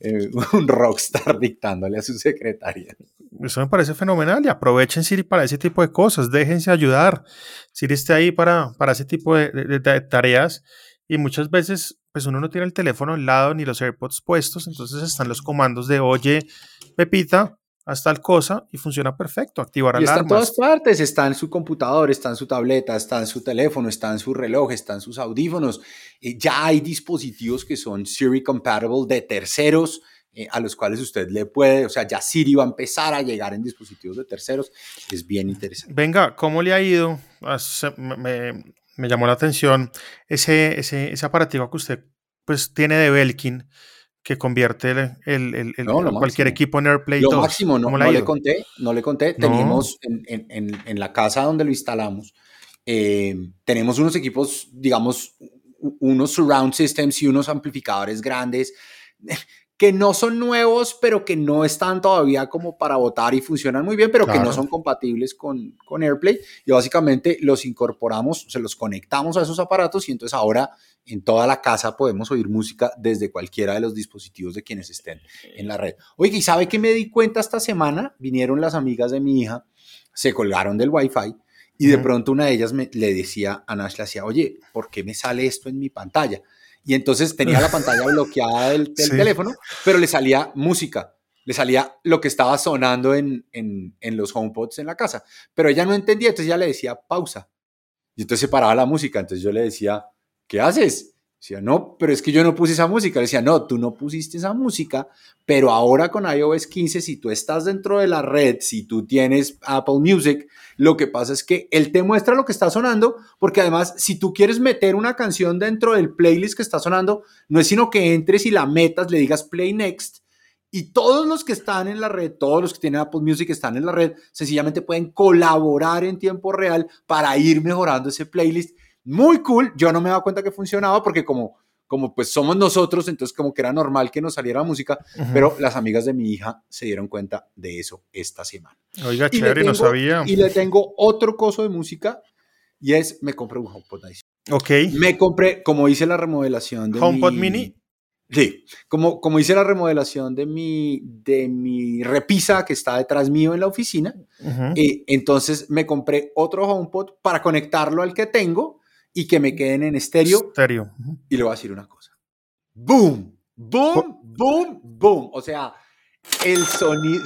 Speaker 2: eh, un rockstar dictándole a su secretaria.
Speaker 1: Eso me parece fenomenal y aprovechen Siri para ese tipo de cosas, déjense ayudar. Siri está ahí para, para ese tipo de, tareas y muchas veces pues uno no tiene el teléfono al lado ni los AirPods puestos, entonces están los comandos de oye, Pepita, haz tal cosa y funciona perfecto, activar y
Speaker 2: alarmas. Está en todas partes, está en su computador, está en su tableta, está en su teléfono, está en su reloj, está en sus audífonos. ya hay dispositivos que son Siri compatible de terceros eh, a los cuales usted le puede, o sea, ya Siri va a empezar a llegar en dispositivos de terceros. Es bien interesante.
Speaker 1: Venga, ¿cómo le ha ido? Me, me llamó la atención ese, ese, ese aparativo que usted pues tiene de Belkin que convierte el, el, el, cualquier equipo en AirPlay
Speaker 2: lo máximo, no, no le conté, no le conté. Teníamos en, en, en, la casa donde lo instalamos, eh, tenemos unos equipos, digamos, unos surround systems y unos amplificadores grandes que no son nuevos, pero que no están todavía como para votar y funcionan muy bien, pero que no son compatibles con, con AirPlay. Y básicamente los incorporamos, se los conectamos a esos aparatos y entonces ahora en toda la casa podemos oír música desde cualquiera de los dispositivos de quienes estén en la red. Oye, ¿y sabe que me di cuenta esta semana? Vinieron las amigas de mi hija, se colgaron del Wi-Fi y de pronto una de ellas me, le decía a Nash, le decía, oye, ¿por qué me sale esto en mi pantalla? Y entonces tenía la pantalla bloqueada del, teléfono, pero le salía música, le salía lo que estaba sonando en, en, en, los HomePods en la casa, pero ella no entendía, entonces ya le decía pausa. Y entonces se paraba la música, entonces yo le decía, ¿qué haces? Decía, no, pero es que yo no puse esa música. Le decía, no, tú no pusiste esa música, pero ahora con iOS 15, si tú estás dentro de la red, si tú tienes Apple Music, lo que pasa es que él te muestra lo que está sonando, porque además, si tú quieres meter una canción dentro del playlist que está sonando, no es sino que entres y la metas, le digas play next, y todos los que están en la red, todos los que tienen Apple Music están en la red, sencillamente pueden colaborar en tiempo real para ir mejorando ese playlist muy cool. Yo no me daba cuenta que funcionaba porque como, como pues somos nosotros, entonces como que era normal que nos saliera música, pero las amigas de mi hija se dieron cuenta de eso esta semana.
Speaker 1: Oiga, chévere, no sabía.
Speaker 2: Y le tengo otro coso de música y es, me compré un HomePod
Speaker 1: Ok.
Speaker 2: Me compré, como hice la remodelación de
Speaker 1: HomePod Mini.
Speaker 2: Sí, como, como hice la remodelación de mi, de mi repisa que está detrás mío en la oficina, eh, entonces me compré otro HomePod para conectarlo al que tengo y que me queden en estéreo.
Speaker 1: Estéreo.
Speaker 2: Y le voy a decir una cosa. ¡Boom! ¡Boom! ¡Boom! ¡Boom! O sea, el sonido.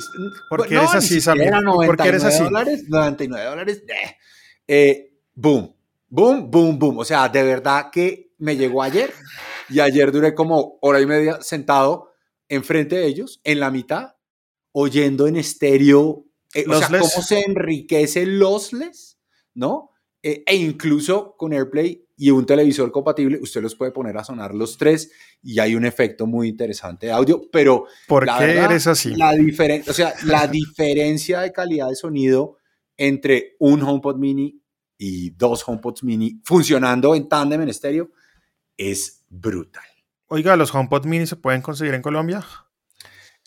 Speaker 1: ¿Por qué eres así, Samir?
Speaker 2: ¿Por qué eres así? Dólares, 99 dólares. Eh, boom. Boom, boom, boom. O sea, de verdad que me llegó ayer y ayer duré como hora y media sentado enfrente de ellos, en la mitad, oyendo en estéreo. Eh, o sea, cómo se enriquece lossless, ¿no? Eh, e incluso con AirPlay y un televisor compatible, usted los puede poner a sonar los tres y hay un efecto muy interesante de audio, pero
Speaker 1: ¿por qué eres así?
Speaker 2: La diferencia, o sea, la diferencia de calidad de sonido entre un HomePod Mini y dos HomePods Mini funcionando en tándem en estéreo es brutal.
Speaker 1: Oiga, ¿los HomePod Mini se pueden conseguir en Colombia?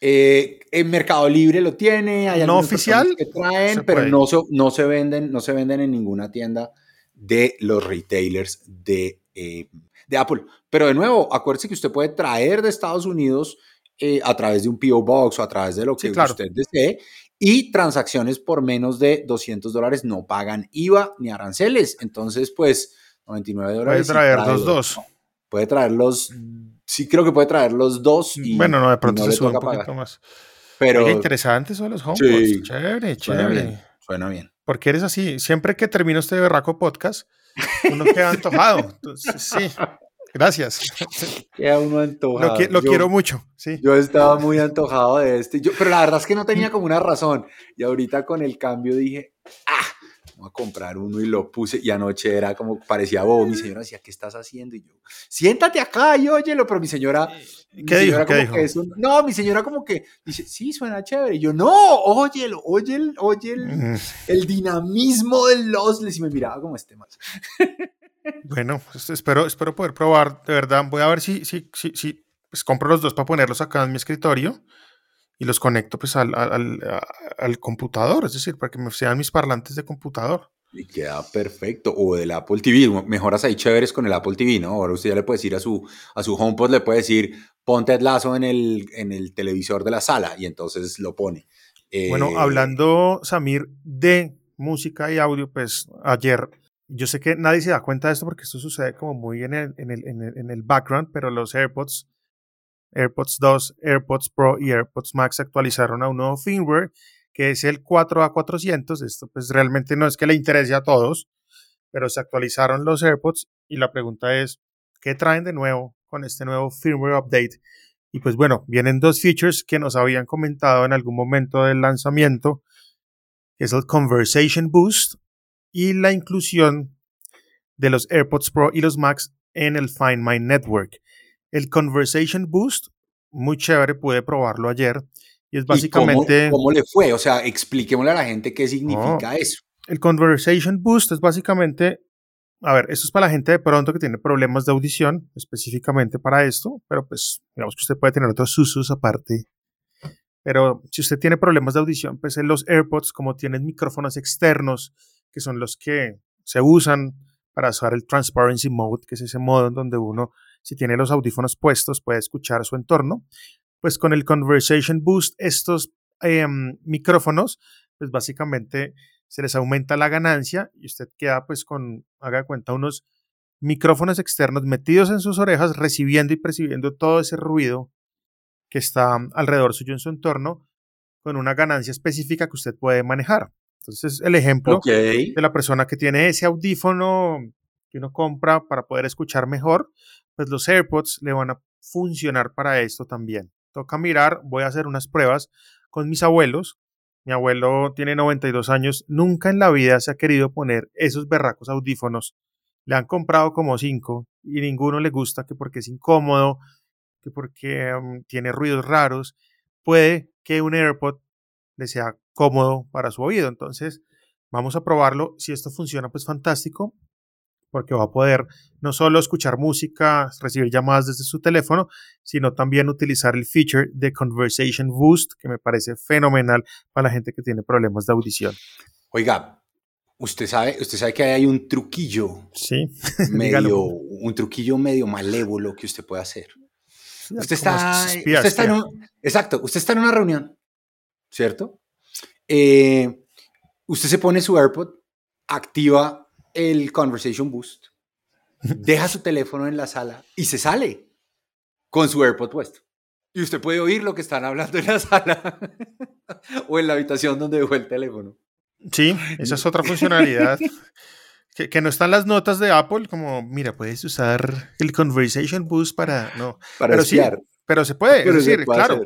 Speaker 2: Eh, en Mercado Libre lo tiene, hay
Speaker 1: no oficial
Speaker 2: que traen, pero no, no, se venden, no se venden en ninguna tienda de los retailers de, eh, de Apple. Pero de nuevo, acuérdese que usted puede traer de Estados Unidos eh, a través de un PO Box o a través de lo que usted desee y transacciones por menos de 200 dólares no pagan IVA ni aranceles. Entonces, pues, 99 dólares.
Speaker 1: Puede traer los dos.
Speaker 2: Puede traer los sí creo que puede traer los dos. Y,
Speaker 1: bueno, no, de pronto se sube un poquito más. Pero interesante son los HomePods. Sí, chévere, chévere.
Speaker 2: Suena bien,
Speaker 1: Porque eres así. Siempre que termino este berraco podcast, uno queda antojado. Entonces, sí. Gracias.
Speaker 2: Queda uno antojado.
Speaker 1: Lo, quiero mucho, sí.
Speaker 2: Yo estaba muy antojado de este, yo, pero la verdad es que no tenía como una razón. Y ahorita con el cambio dije, a comprar uno y lo puse y anoche era como parecía bobo. Mi señora decía, ¿qué estás haciendo? Y yo, siéntate acá y óyelo, pero mi señora...
Speaker 1: ¿Qué dijo? ¿Qué dijo?
Speaker 2: no, mi señora como que dice, sí, suena chévere. Y yo, no, óyelo, oye el, oye el, el dinamismo del Lossless. Y me miraba como este más.
Speaker 1: Bueno, pues espero, espero poder probar, de verdad. Voy a ver si, si, si, si pues compro los dos para ponerlos acá en mi escritorio y los conecto pues al, al, al, computador, es decir, para que me sean mis parlantes de computador.
Speaker 2: Y queda perfecto. O del Apple TV, mejoras ahí chéveres con el Apple TV, ¿no? Ahora usted ya le puede decir a su, a su HomePod, le puede decir, ponte el lazo en el, en el televisor de la sala y entonces lo pone.
Speaker 1: bueno, eh, hablando, Samir, de música y audio, pues ayer, yo sé que nadie se da cuenta de esto porque esto sucede como muy en el, en el, en el, en el background, pero los AirPods AirPods 2, AirPods Pro y AirPods Max actualizaron a un nuevo firmware que es el 4A400. Esto pues realmente no es que le interese a todos, pero se actualizaron los AirPods y la pregunta es, ¿qué traen de nuevo con este nuevo firmware update? Y pues bueno, vienen dos features que nos habían comentado en algún momento del lanzamiento, que es el Conversation Boost y la inclusión de los AirPods Pro y los Max en el Find My Network. El Conversation Boost, muy chévere, pude probarlo ayer. Y es básicamente...
Speaker 2: cómo, le fue? O sea, expliquémosle a la gente qué significa eso.
Speaker 1: El Conversation Boost es básicamente a ver, esto es para la gente de pronto que tiene problemas de audición, específicamente para esto, pero pues digamos que usted puede tener otros usos aparte. Pero si usted tiene problemas de audición, pues en los AirPods, como tienen micrófonos externos, que son los que se usan para usar el Transparency Mode, que es ese modo en donde uno, si tiene los audífonos puestos, puede escuchar su entorno, pues con el Conversation Boost, estos em, micrófonos, pues básicamente se les aumenta la ganancia y usted queda pues con, haga cuenta, unos micrófonos externos metidos en sus orejas, recibiendo y percibiendo todo ese ruido que está alrededor suyo en su entorno, con una ganancia específica que usted puede manejar. Entonces, el ejemplo de la persona que tiene ese audífono que uno compra para poder escuchar mejor, pues los AirPods le van a funcionar para esto también. Toca mirar, voy a hacer unas pruebas con mis abuelos, mi abuelo tiene 92 años, nunca en la vida se ha querido poner esos berracos audífonos. Le han comprado como cinco y ninguno le gusta que porque es incómodo, que porque mm, tiene ruidos raros. Puede que un AirPod le sea cómodo para su oído. Entonces, vamos a probarlo. Si esto funciona, pues fantástico porque va a poder no solo escuchar música, recibir llamadas desde su teléfono, sino también utilizar el feature de Conversation Boost, que me parece fenomenal para la gente que tiene problemas de audición.
Speaker 2: Oiga, usted sabe, usted sabe que hay un truquillo,
Speaker 1: sí,
Speaker 2: medio, un truquillo medio malévolo que usted puede hacer. Usted está, está en un, exacto, usted está en una reunión, ¿cierto? Eh, usted se pone su AirPod, activa el Conversation Boost, deja su teléfono en la sala y se sale con su AirPod puesto. Y usted puede oír lo que están hablando en la sala o en la habitación donde dejó el teléfono.
Speaker 1: Sí, esa es otra funcionalidad. que, no están las notas de Apple, como, mira, puedes usar el Conversation Boost para. No,
Speaker 2: para pero sí,
Speaker 1: pero se puede. es decir, claro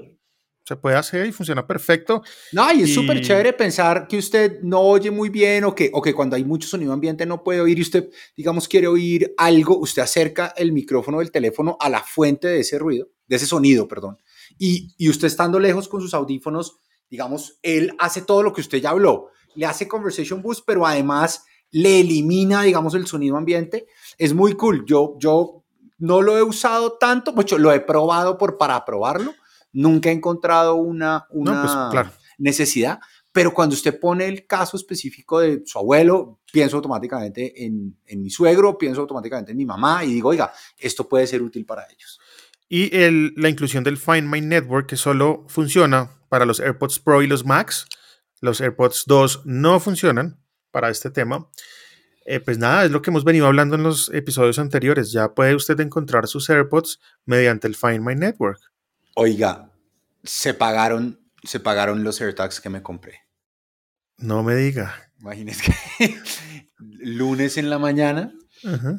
Speaker 1: se puede hacer y funciona perfecto.
Speaker 2: No, y es súper chévere pensar que usted no oye muy bien o que, o que cuando hay mucho sonido ambiente no puede oír y usted, digamos, quiere oír algo, usted acerca el micrófono del teléfono a la fuente de ese ruido, de ese sonido, perdón. Y, y usted estando lejos con sus audífonos, digamos, él hace todo lo que usted ya habló. Le hace conversation boost, pero además le elimina, digamos, el sonido ambiente. Es muy cool. Yo, yo no lo he usado tanto, mucho, lo he probado por, para probarlo nunca he encontrado una, una pues, necesidad, pero cuando usted pone el caso específico de su abuelo, pienso automáticamente en, en, mi suegro, pienso automáticamente en mi mamá y digo, oiga, esto puede ser útil para ellos.
Speaker 1: Y el, la inclusión del Find My Network, que solo funciona para los AirPods Pro y los Max, los AirPods 2 no funcionan para este tema. Eh, pues nada, es lo que hemos venido hablando en los episodios anteriores. Ya puede usted encontrar sus AirPods mediante el Find My Network.
Speaker 2: Oiga, se pagaron, se pagaron los AirTags que me compré.
Speaker 1: No me diga.
Speaker 2: Imagínese que lunes en la mañana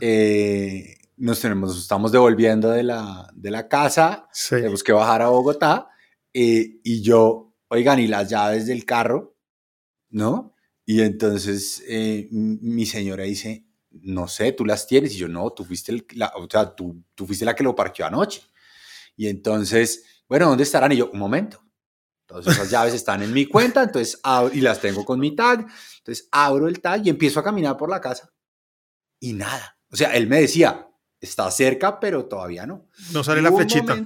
Speaker 2: eh, nos tenemos, estamos devolviendo de la, de la casa, tenemos que bajar a Bogotá eh, y yo, oigan, y las llaves del carro, ¿no? Y entonces eh, mi señora dice, no sé, tú las tienes. Y yo, no, tú fuiste, la, o sea, tú, tú fuiste la que lo parqueó anoche. Y entonces, bueno, ¿dónde estarán? Y yo, un momento. Entonces esas llaves están en mi cuenta, entonces y las tengo con mi tag. Entonces abro el tag y empiezo a caminar por la casa. Y nada. O sea, él me decía, está cerca, pero todavía no.
Speaker 1: No sale la flechita.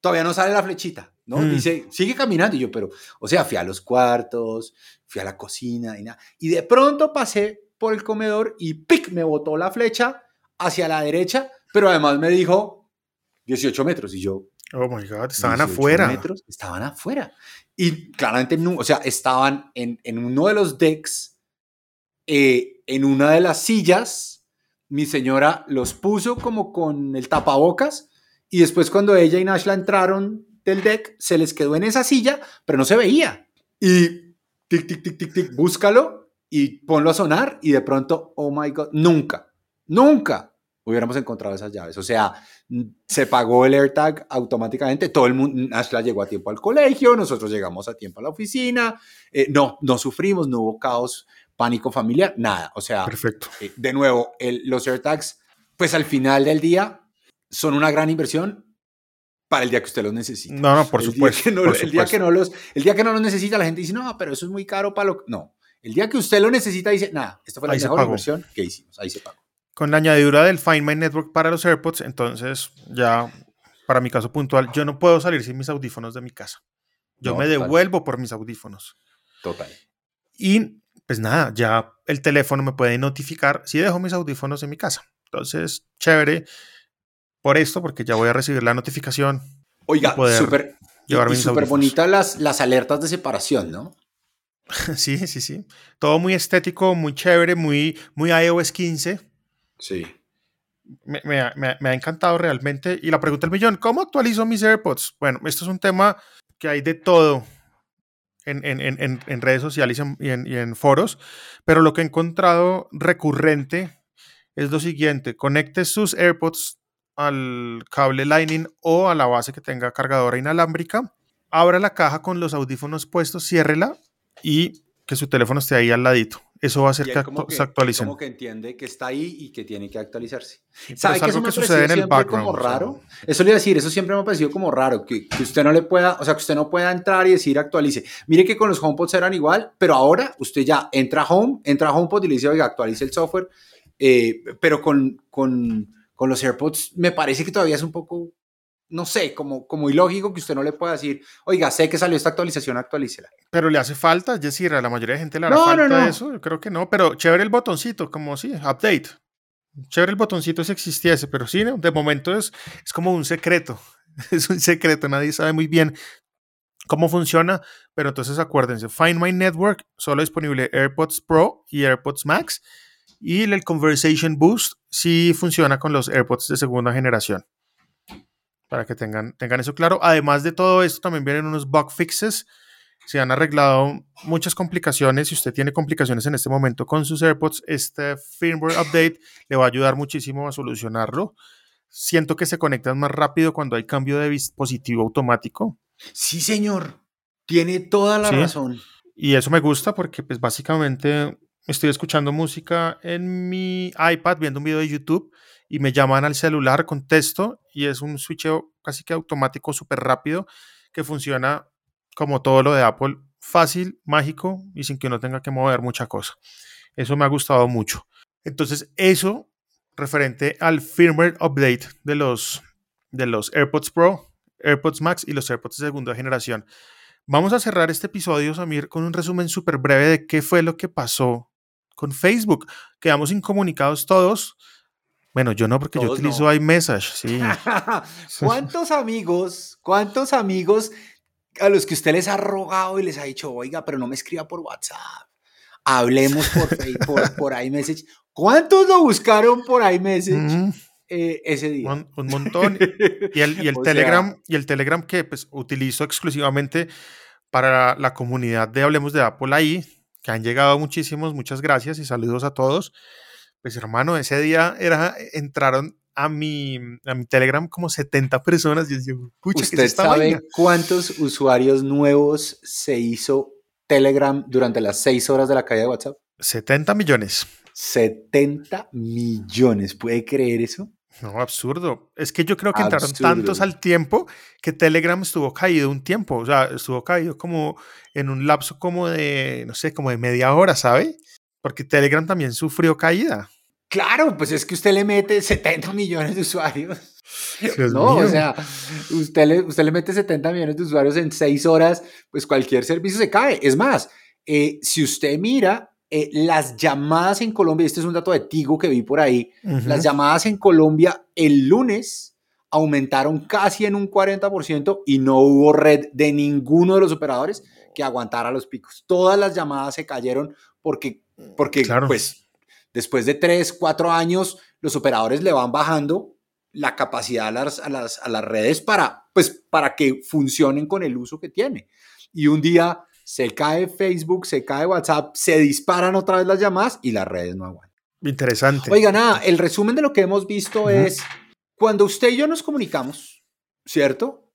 Speaker 2: todavía no sale la flechita, ¿no? Mm. Dice, sigue caminando. Y yo, pero, o sea, fui a los cuartos, fui a la cocina y nada. Y de pronto pasé por el comedor y ¡pic! me botó la flecha hacia la derecha, pero además me dijo 18 metros. Y yo,
Speaker 1: Oh my God, estaban afuera.
Speaker 2: Metros, estaban afuera. Y claramente, no, o sea, estaban en, en uno de los decks, eh, en una de las sillas. Mi señora los puso como con el tapabocas. Y después, cuando ella y Nashla entraron del deck, se les quedó en esa silla, pero no se veía. Y tic, tic, tic, tic, tic, búscalo y ponlo a sonar. Y de pronto, oh my God, nunca, nunca hubiéramos encontrado esas llaves. O sea, se pagó el AirTag automáticamente, todo el mundo, Ashla llegó a tiempo al colegio, nosotros llegamos a tiempo a la oficina, eh, no, no sufrimos, no hubo caos, pánico familiar, nada. O sea,
Speaker 1: Perfecto.
Speaker 2: Eh, de nuevo, los AirTags, pues al final del día son una gran inversión para el día que usted los necesita.
Speaker 1: No, no, por supuesto.
Speaker 2: el, Día que no los, el día que no los necesita, la gente dice, no, pero eso es muy caro para lo No, el día que usted lo necesita, dice, nada, esta fue la mejor inversión que hicimos, ahí se pagó.
Speaker 1: Con la añadidura del Find My Network para los AirPods, entonces ya, para mi caso puntual, yo no puedo salir sin mis audífonos de mi casa. Yo me devuelvo por mis audífonos.
Speaker 2: Total.
Speaker 1: Y pues nada, ya el teléfono me puede notificar si dejo mis audífonos en mi casa. Entonces, chévere por esto, porque ya voy a recibir la notificación.
Speaker 2: Oiga, súper súper bonitas las, las alertas de separación, ¿no?
Speaker 1: sí, sí, sí. Todo muy estético, muy chévere, muy, muy iOS 15.
Speaker 2: Sí.
Speaker 1: Me, ha encantado realmente. Y la pregunta del millón, ¿cómo actualizo mis AirPods? Bueno, esto es un tema que hay de todo en, redes sociales y en, y en foros, pero lo que he encontrado recurrente es lo siguiente, conecte sus AirPods al cable Lightning o a la base que tenga cargadora inalámbrica, abra la caja con los audífonos puestos, ciérrela y que su teléfono esté ahí al ladito. Eso va a hacer que, se actualicen.
Speaker 2: Como que entiende que está ahí y que tiene que actualizarse.
Speaker 1: ¿Sabe que eso que sucede en el background?
Speaker 2: Como raro. Eso le iba a decir, eso siempre me ha parecido como raro, que, que, usted no le pueda, o sea, que usted no pueda entrar y decir actualice. Mire que con los HomePods eran igual, pero ahora usted ya entra a Home, entra a HomePod y le dice, oiga, actualice el software, eh, pero con, con, con los AirPods me parece que todavía es un poco no sé, como, como ilógico que usted no le pueda decir, oiga, sé que salió esta actualización, actualícela.
Speaker 1: Pero le hace falta, es decir, a la mayoría de gente le hará falta eso, yo creo que no, pero chévere el botoncito, como sí, update. Chévere el botoncito si existiese, pero sí, de momento es, es como un secreto, es un secreto, nadie sabe muy bien cómo funciona, pero entonces acuérdense, Find My Network, solo disponible AirPods Pro y AirPods Max, y el Conversation Boost sí funciona con los AirPods de segunda generación para que tengan, tengan eso claro. Además de todo esto, también vienen unos bug fixes. Se han arreglado muchas complicaciones. Si usted tiene complicaciones en este momento con sus AirPods, este firmware update le va a ayudar muchísimo a solucionarlo. Siento que se conectan más rápido cuando hay cambio de dispositivo automático.
Speaker 2: Sí, señor. Tiene toda la razón.
Speaker 1: Y eso me gusta porque, pues, básicamente estoy escuchando música en mi iPad, viendo un video de YouTube y me llaman al celular, contesto y es un switcheo casi que automático, súper rápido, que funciona como todo lo de Apple, fácil, mágico y sin que uno tenga que mover mucha cosa. Eso me ha gustado mucho. Entonces, eso referente al firmware update de los, de los AirPods Pro, AirPods Max y los AirPods de segunda generación. Vamos a cerrar este episodio, Samir, con un resumen súper breve de qué fue lo que pasó con Facebook. Quedamos incomunicados todos bueno, yo no, porque yo utilizo iMessage, sí.
Speaker 2: ¿Cuántos amigos, cuántos amigos a los que usted les ha rogado y les ha dicho, oiga, pero no me escriba por WhatsApp, hablemos por, por, por iMessage? ¿Cuántos lo buscaron por iMessage? Eh, ese día.
Speaker 1: Un, montón. Y el, y el Telegram, y el Telegram que pues utilizo exclusivamente para la comunidad de Hablemos de Apple ahí, que han llegado muchísimos, muchas gracias y saludos a todos. Pues hermano, ese día era, entraron a mi, a mi Telegram como 70 personas. Y yo,
Speaker 2: ¿Usted sabe cuántos usuarios nuevos se hizo Telegram durante las 6 horas de la caída de WhatsApp?
Speaker 1: 70 millones.
Speaker 2: 70 millones, ¿puede creer eso?
Speaker 1: No, absurdo. Es que yo creo que entraron tantos al tiempo que Telegram estuvo caído un tiempo. O sea, estuvo caído como en un lapso como de, no sé, como de media hora, ¿sabe? Porque Telegram también sufrió caída.
Speaker 2: Claro, pues es que usted le mete 70 millones de usuarios. no, o sea, usted le, usted le mete 70 millones de usuarios en 6 horas, pues cualquier servicio se cae. Es más, eh, si usted mira eh, las llamadas en Colombia, este es un dato de Tigo que vi por ahí, las llamadas en Colombia el lunes aumentaron casi en un 40% y no hubo red de ninguno de los operadores que aguantara los picos. Todas las llamadas se cayeron porque, porque pues, después de tres, cuatro años, los operadores le van bajando la capacidad a las, a las, a las redes para, pues, para que funcionen con el uso que tiene. Y un día se cae Facebook, se cae WhatsApp, se disparan otra vez las llamadas y las redes no aguantan.
Speaker 1: Interesante.
Speaker 2: Oiga, nada, el resumen de lo que hemos visto es cuando usted y yo nos comunicamos, ¿cierto?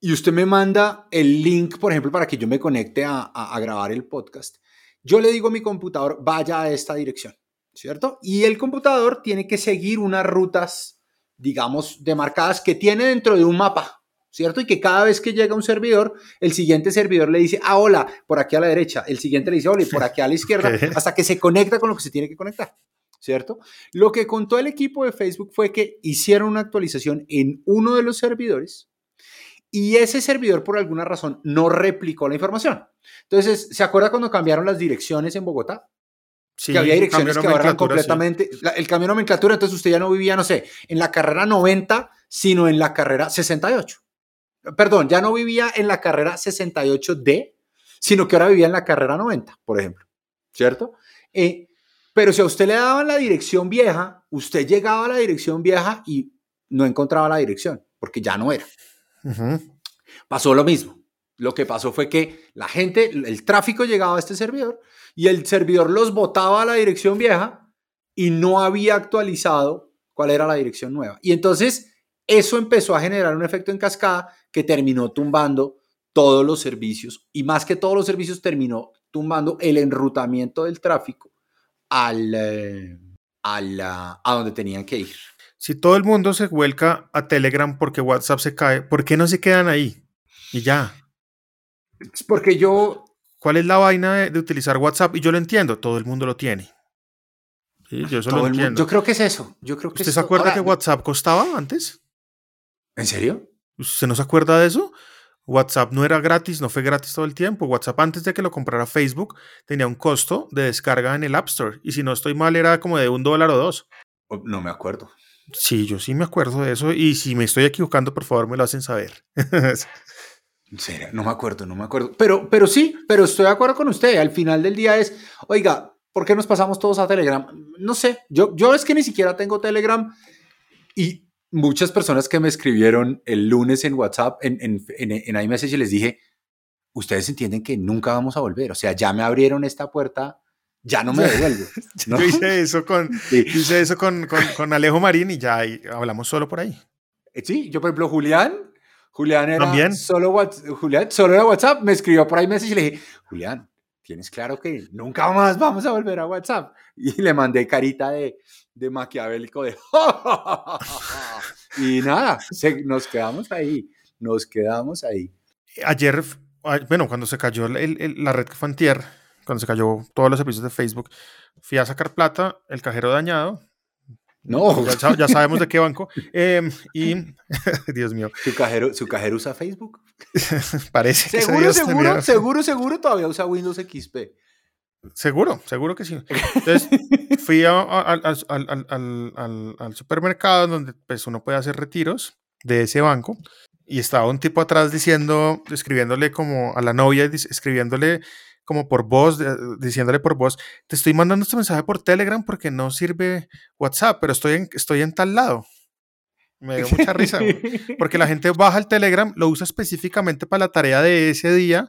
Speaker 2: Y usted me manda el link, por ejemplo, para que yo me conecte a, a grabar el podcast. Yo le digo a mi computador, vaya a esta dirección, ¿cierto? Y el computador tiene que seguir unas rutas, digamos, demarcadas que tiene dentro de un mapa, ¿cierto? Y que cada vez que llega un servidor, el siguiente servidor le dice, ah, hola, por aquí a la derecha, el siguiente le dice, hola, por aquí a la izquierda, hasta que se conecta con lo que se tiene que conectar, ¿cierto? Lo que contó el equipo de Facebook fue que hicieron una actualización en uno de los servidores y ese servidor por alguna razón no replicó la información. Entonces, ¿se acuerda cuando cambiaron las direcciones en Bogotá? Sí, que había direcciones que ahora completamente el cambio de nomenclatura, entonces usted ya no vivía, no sé, en la carrera 90, sino en la carrera 68 perdón, ya no vivía en la carrera 68D, sino que ahora vivía en la carrera 90, por ejemplo, ¿cierto? Eh, pero si a usted le daban la dirección vieja, usted llegaba a la dirección vieja y no encontraba la dirección, porque ya no era. Pasó lo mismo. Lo que pasó fue que la gente, el tráfico llegaba a este servidor y el servidor los botaba a la dirección vieja y no había actualizado cuál era la dirección nueva. Y entonces eso empezó a generar un efecto en cascada que terminó tumbando todos los servicios y más que todos los servicios terminó tumbando el enrutamiento del tráfico al, eh, a donde tenían que ir.
Speaker 1: Si todo el mundo se vuelca a Telegram porque WhatsApp se cae, ¿por qué no se quedan ahí? Y ya.
Speaker 2: Porque yo...
Speaker 1: ¿Cuál es la vaina de, utilizar WhatsApp? Y yo lo entiendo, todo el mundo lo tiene. yo eso lo entiendo.
Speaker 2: yo creo que es eso. Yo creo que
Speaker 1: ¿Usted se acuerda que WhatsApp costaba antes?
Speaker 2: ¿En serio?
Speaker 1: ¿Usted no se acuerda de eso? WhatsApp no era gratis, no fue gratis todo el tiempo. WhatsApp antes de que lo comprara Facebook tenía un costo de descarga en el App Store. Y si no estoy mal era como de un dólar o dos.
Speaker 2: Oh, no me acuerdo.
Speaker 1: Sí, yo sí me acuerdo de eso. Y si me estoy equivocando, por favor me lo hacen saber.
Speaker 2: En no me acuerdo, no me acuerdo. Pero, pero sí, pero estoy de acuerdo con usted. Al final del día es, oiga, ¿por qué nos pasamos todos a Telegram? No sé, yo, yo es que ni siquiera tengo Telegram y muchas personas que me escribieron el lunes en WhatsApp, en, en, en, iMessage, les dije, ustedes entienden que nunca vamos a volver. O sea, ya me abrieron esta puerta, ya no me devuelvo.
Speaker 1: Yo hice eso, con, hice eso con, con, Alejo Marín y ya hablamos solo por ahí.
Speaker 2: Eh, sí, yo por ejemplo, Julián, Julián era ¿También? solo Julián solo era WhatsApp, me escribió por iMessage y le dije, Julián, tienes claro que nunca más vamos a volver a WhatsApp. Y le mandé carita de, de maquiavélico de... y nada, nos quedamos ahí, nos quedamos ahí.
Speaker 1: Ayer, bueno, cuando se cayó la red que fue antier, cuando se cayó todos los servicios de Facebook, fui a sacar plata, el cajero dañado.
Speaker 2: No.
Speaker 1: Ya, sabemos de qué banco. Em, y, Dios mío.
Speaker 2: ¿Su cajero, ¿Su cajero usa Facebook?
Speaker 1: Parece.
Speaker 2: Seguro, seguro, seguro, seguro todavía usa Windows XP.
Speaker 1: Seguro, seguro que sí. Entonces fui al, supermercado donde pues, uno puede hacer retiros de ese banco y estaba un tipo atrás diciendo, escribiéndole como a la novia, escribiéndole como por voz, diciéndole por voz, te estoy mandando este mensaje por Telegram porque no sirve WhatsApp, pero estoy en, estoy en tal lado. Me dio mucha risa, porque la gente baja el Telegram, lo usa específicamente para la tarea de ese día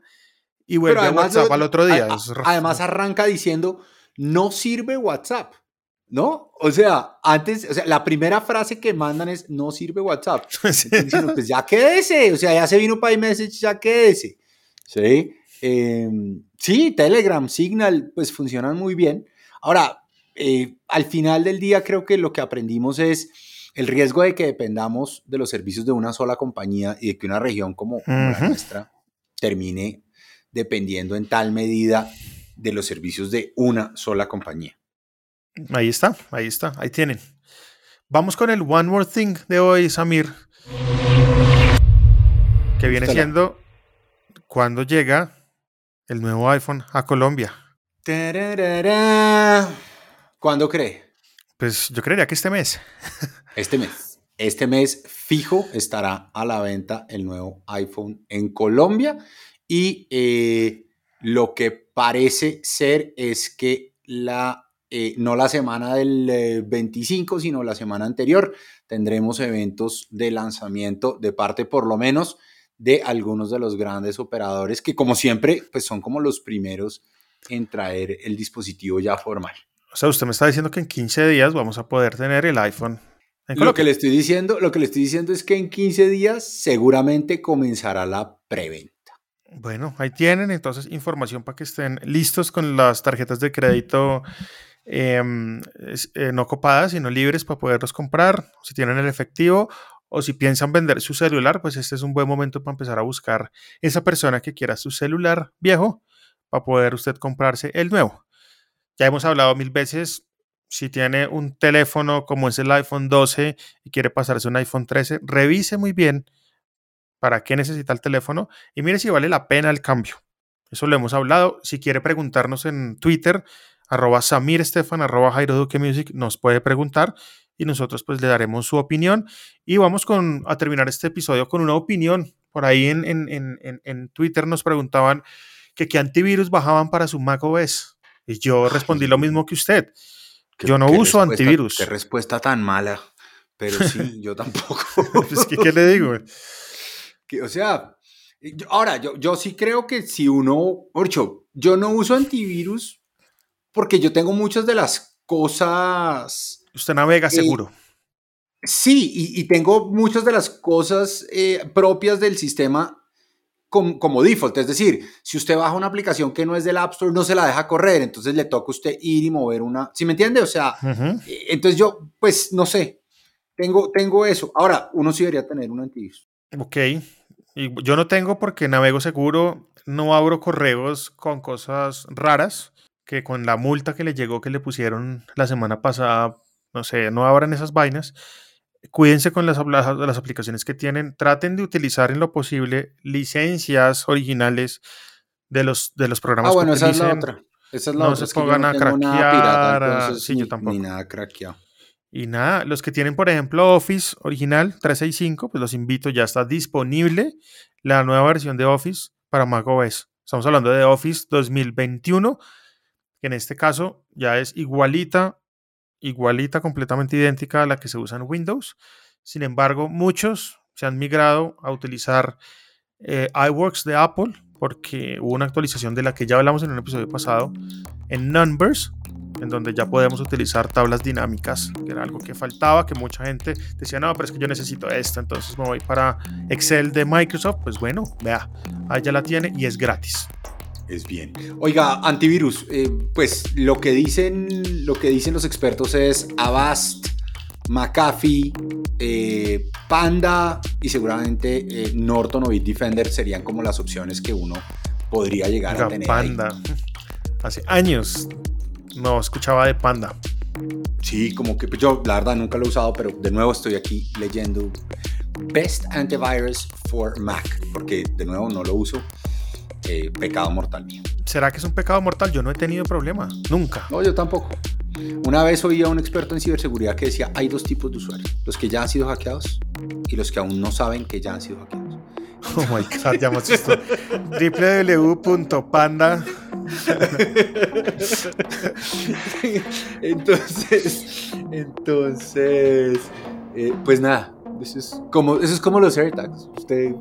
Speaker 1: y vuelve a WhatsApp al otro día.
Speaker 2: además arranca diciendo, no sirve WhatsApp, ¿no? O sea, antes, o sea, la primera frase que mandan es, no sirve WhatsApp. pues ya quédese, o sea, ya se vino para iMessage, ya quédese. ¿Sí? Em, sí, Telegram, Signal, pues funcionan muy bien. Ahora, eh, al final del día creo que lo que aprendimos es el riesgo de que dependamos de los servicios de una sola compañía y de que una región como, como la nuestra termine dependiendo en tal medida de los servicios de una sola compañía.
Speaker 1: Ahí está, ahí está, ahí tienen. Vamos con el One More Thing de hoy, Samir. Que viene siendo cuando llega el nuevo iPhone a Colombia.
Speaker 2: ¿Cuándo cree?
Speaker 1: Pues yo creería que este mes.
Speaker 2: Este mes. Este mes fijo estará a la venta el nuevo iPhone en Colombia y eh, lo que parece ser es que la, eh, no la semana del 25, eh, sino la semana anterior, tendremos eventos de lanzamiento de parte por lo menos de algunos de los grandes operadores que como siempre pues son como los primeros en traer el dispositivo ya formal.
Speaker 1: O sea, usted me está diciendo que en 15 días vamos a poder tener el iPhone.
Speaker 2: Lo que le estoy diciendo, lo que le estoy diciendo es que en 15 días seguramente comenzará la preventa.
Speaker 1: Bueno, ahí tienen entonces información para que estén listos con las tarjetas de crédito em, eh, no copadas, sino libres para poderlos comprar. Si tienen el efectivo o si piensan vender su celular, pues este es un buen momento para empezar a buscar esa persona que quiera su celular viejo para poder usted comprarse el nuevo. Ya hemos hablado mil veces, si tiene un teléfono como es el iPhone 12 y quiere pasarse un iPhone 13, revise muy bien para qué necesita el teléfono y mire si vale la pena el cambio. Eso lo hemos hablado. Si quiere preguntarnos en Twitter, arroba Samir Estefan, arroba Jairo Music, nos puede preguntar y nosotros pues le daremos su opinión. Y vamos con, a terminar este episodio con una opinión. Por ahí en, en, en, en Twitter nos preguntaban que qué antivirus bajaban para su Mac OS. Y yo respondí lo mismo que usted. Yo no uso antivirus.
Speaker 2: Qué respuesta tan mala. Pero sí, yo tampoco.
Speaker 1: pues, ¿qué, le digo?
Speaker 2: Que, o sea, ahora, yo, yo sí creo que si uno, Orcho, yo no uso antivirus porque yo tengo muchas de las cosas...
Speaker 1: Usted navega seguro.
Speaker 2: Sí, y, y, tengo muchas de las cosas eh, propias del sistema como, default. Es decir, si usted baja una aplicación que no es del App Store, no se la deja correr, entonces le toca a usted ir y mover una. ¿Sí me entiende? O sea, eh, entonces yo, pues no sé, tengo, tengo eso. Ahora, uno sí debería tener un antivirus.
Speaker 1: Ok. Y yo no tengo porque navego seguro, no abro correos con cosas raras, que con la multa que le llegó que le pusieron la semana pasada, no sé, no abran esas vainas cuídense con las, las, aplicaciones que tienen, traten de utilizar en lo posible licencias originales de los, de los programas.
Speaker 2: Ah, bueno, esa es la otra. Esa es la
Speaker 1: no
Speaker 2: otra.
Speaker 1: se pongan a craquear. sí,
Speaker 2: ni,
Speaker 1: yo tampoco.
Speaker 2: Ni nada craqueado.
Speaker 1: Y nada, los que tienen, por ejemplo, Office original 365, pues los invito, ya está disponible la nueva versión de Office para macOS. Estamos hablando de Office 2021, que en este caso ya es igualita igualita, completamente idéntica a la que se usa en Windows. Sin embargo, muchos se han migrado a utilizar eh, iWorks de Apple porque hubo una actualización de la que ya hablamos en un episodio pasado en Numbers, en donde ya podemos utilizar tablas dinámicas, que era algo que faltaba, que mucha gente decía, no, pero es que yo necesito esto, entonces me voy para Excel de Microsoft. Pues bueno, vea, ahí ya la tiene y es gratis
Speaker 2: es bien. Oiga, antivirus, eh, pues lo que dicen, lo que dicen los expertos es Avast, McAfee, eh, Panda y seguramente eh, Norton o Bitdefender serían como las opciones que uno podría llegar a tener.
Speaker 1: Panda. Hace años no escuchaba de Panda.
Speaker 2: Sí, como que pues, yo la verdad nunca lo he usado, pero de nuevo estoy aquí leyendo Best Antivirus for Mac, porque de nuevo no lo uso. Eh, pecado mortal mío.
Speaker 1: ¿Será que es un pecado mortal? Yo no he tenido problema, nunca.
Speaker 2: No, yo tampoco. Una vez oí a un experto en ciberseguridad que decía, hay dos tipos de usuarios, los que ya han sido hackeados y los que aún no saben que ya han sido hackeados.
Speaker 1: Oh my god, ya hemos visto www.panda.
Speaker 2: entonces, entonces, eh, pues nada, eso es como, eso es como los AirTags. Usted,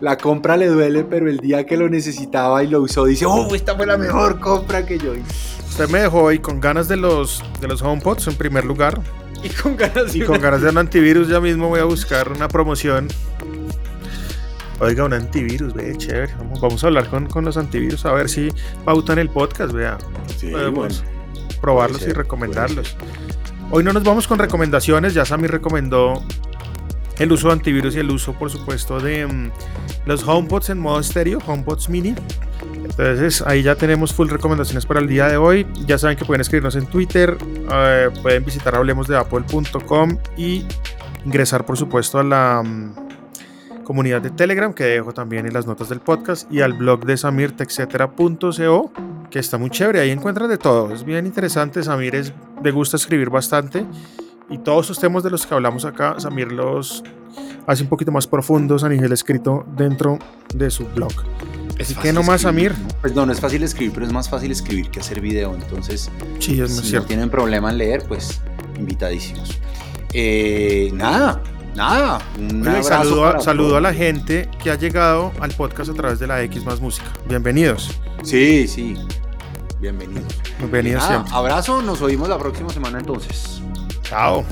Speaker 2: la compra le duele, pero el día que lo necesitaba y lo usó, dice, oh, esta fue la mejor compra que yo hice.
Speaker 1: Usted me dejó ahí con ganas de los, de los HomePods en primer lugar.
Speaker 2: Y con ganas
Speaker 1: de, y con ganas de un antivirus, ya mismo voy a buscar una promoción. Oiga, un antivirus, ve, chévere. Vamos, a hablar con, con, los antivirus a ver si pautan el podcast, vea. Sí, Podemos probarlos y recomendarlos. Hoy no nos vamos con recomendaciones, ya Sammy recomendó el uso de antivirus y el uso, por supuesto, de mm, los HomePods en modo estéreo, HomePods mini. Entonces ahí ya tenemos full recomendaciones para el día de hoy. Ya saben que pueden escribirnos en Twitter, eh, pueden visitar hablemosdeapple.com y ingresar, por supuesto, a la mm, comunidad de Telegram que dejo también en las notas del podcast y al blog de samirtexetera.co que está muy chévere. Ahí encuentran de todo. Es bien interesante. Samir es, le gusta escribir bastante y todos estos temas de los que hablamos acá, Samir los hace un poquito más profundos a nivel escrito dentro de su blog. Así que nomás, Samir.
Speaker 2: Pues no, no es fácil escribir, pero es más fácil escribir que hacer video. Entonces,
Speaker 1: sí, es
Speaker 2: si no tienen problema en leer, pues invitadísimos. Eh, nada, nada. Un
Speaker 1: saludo, a, saludo a la gente que ha llegado al podcast a través de la X más música. Bienvenidos.
Speaker 2: Sí, sí. bienvenidos.
Speaker 1: Bienvenidos siempre.
Speaker 2: Abrazo, nos oímos la próxima semana entonces.
Speaker 1: Ciao.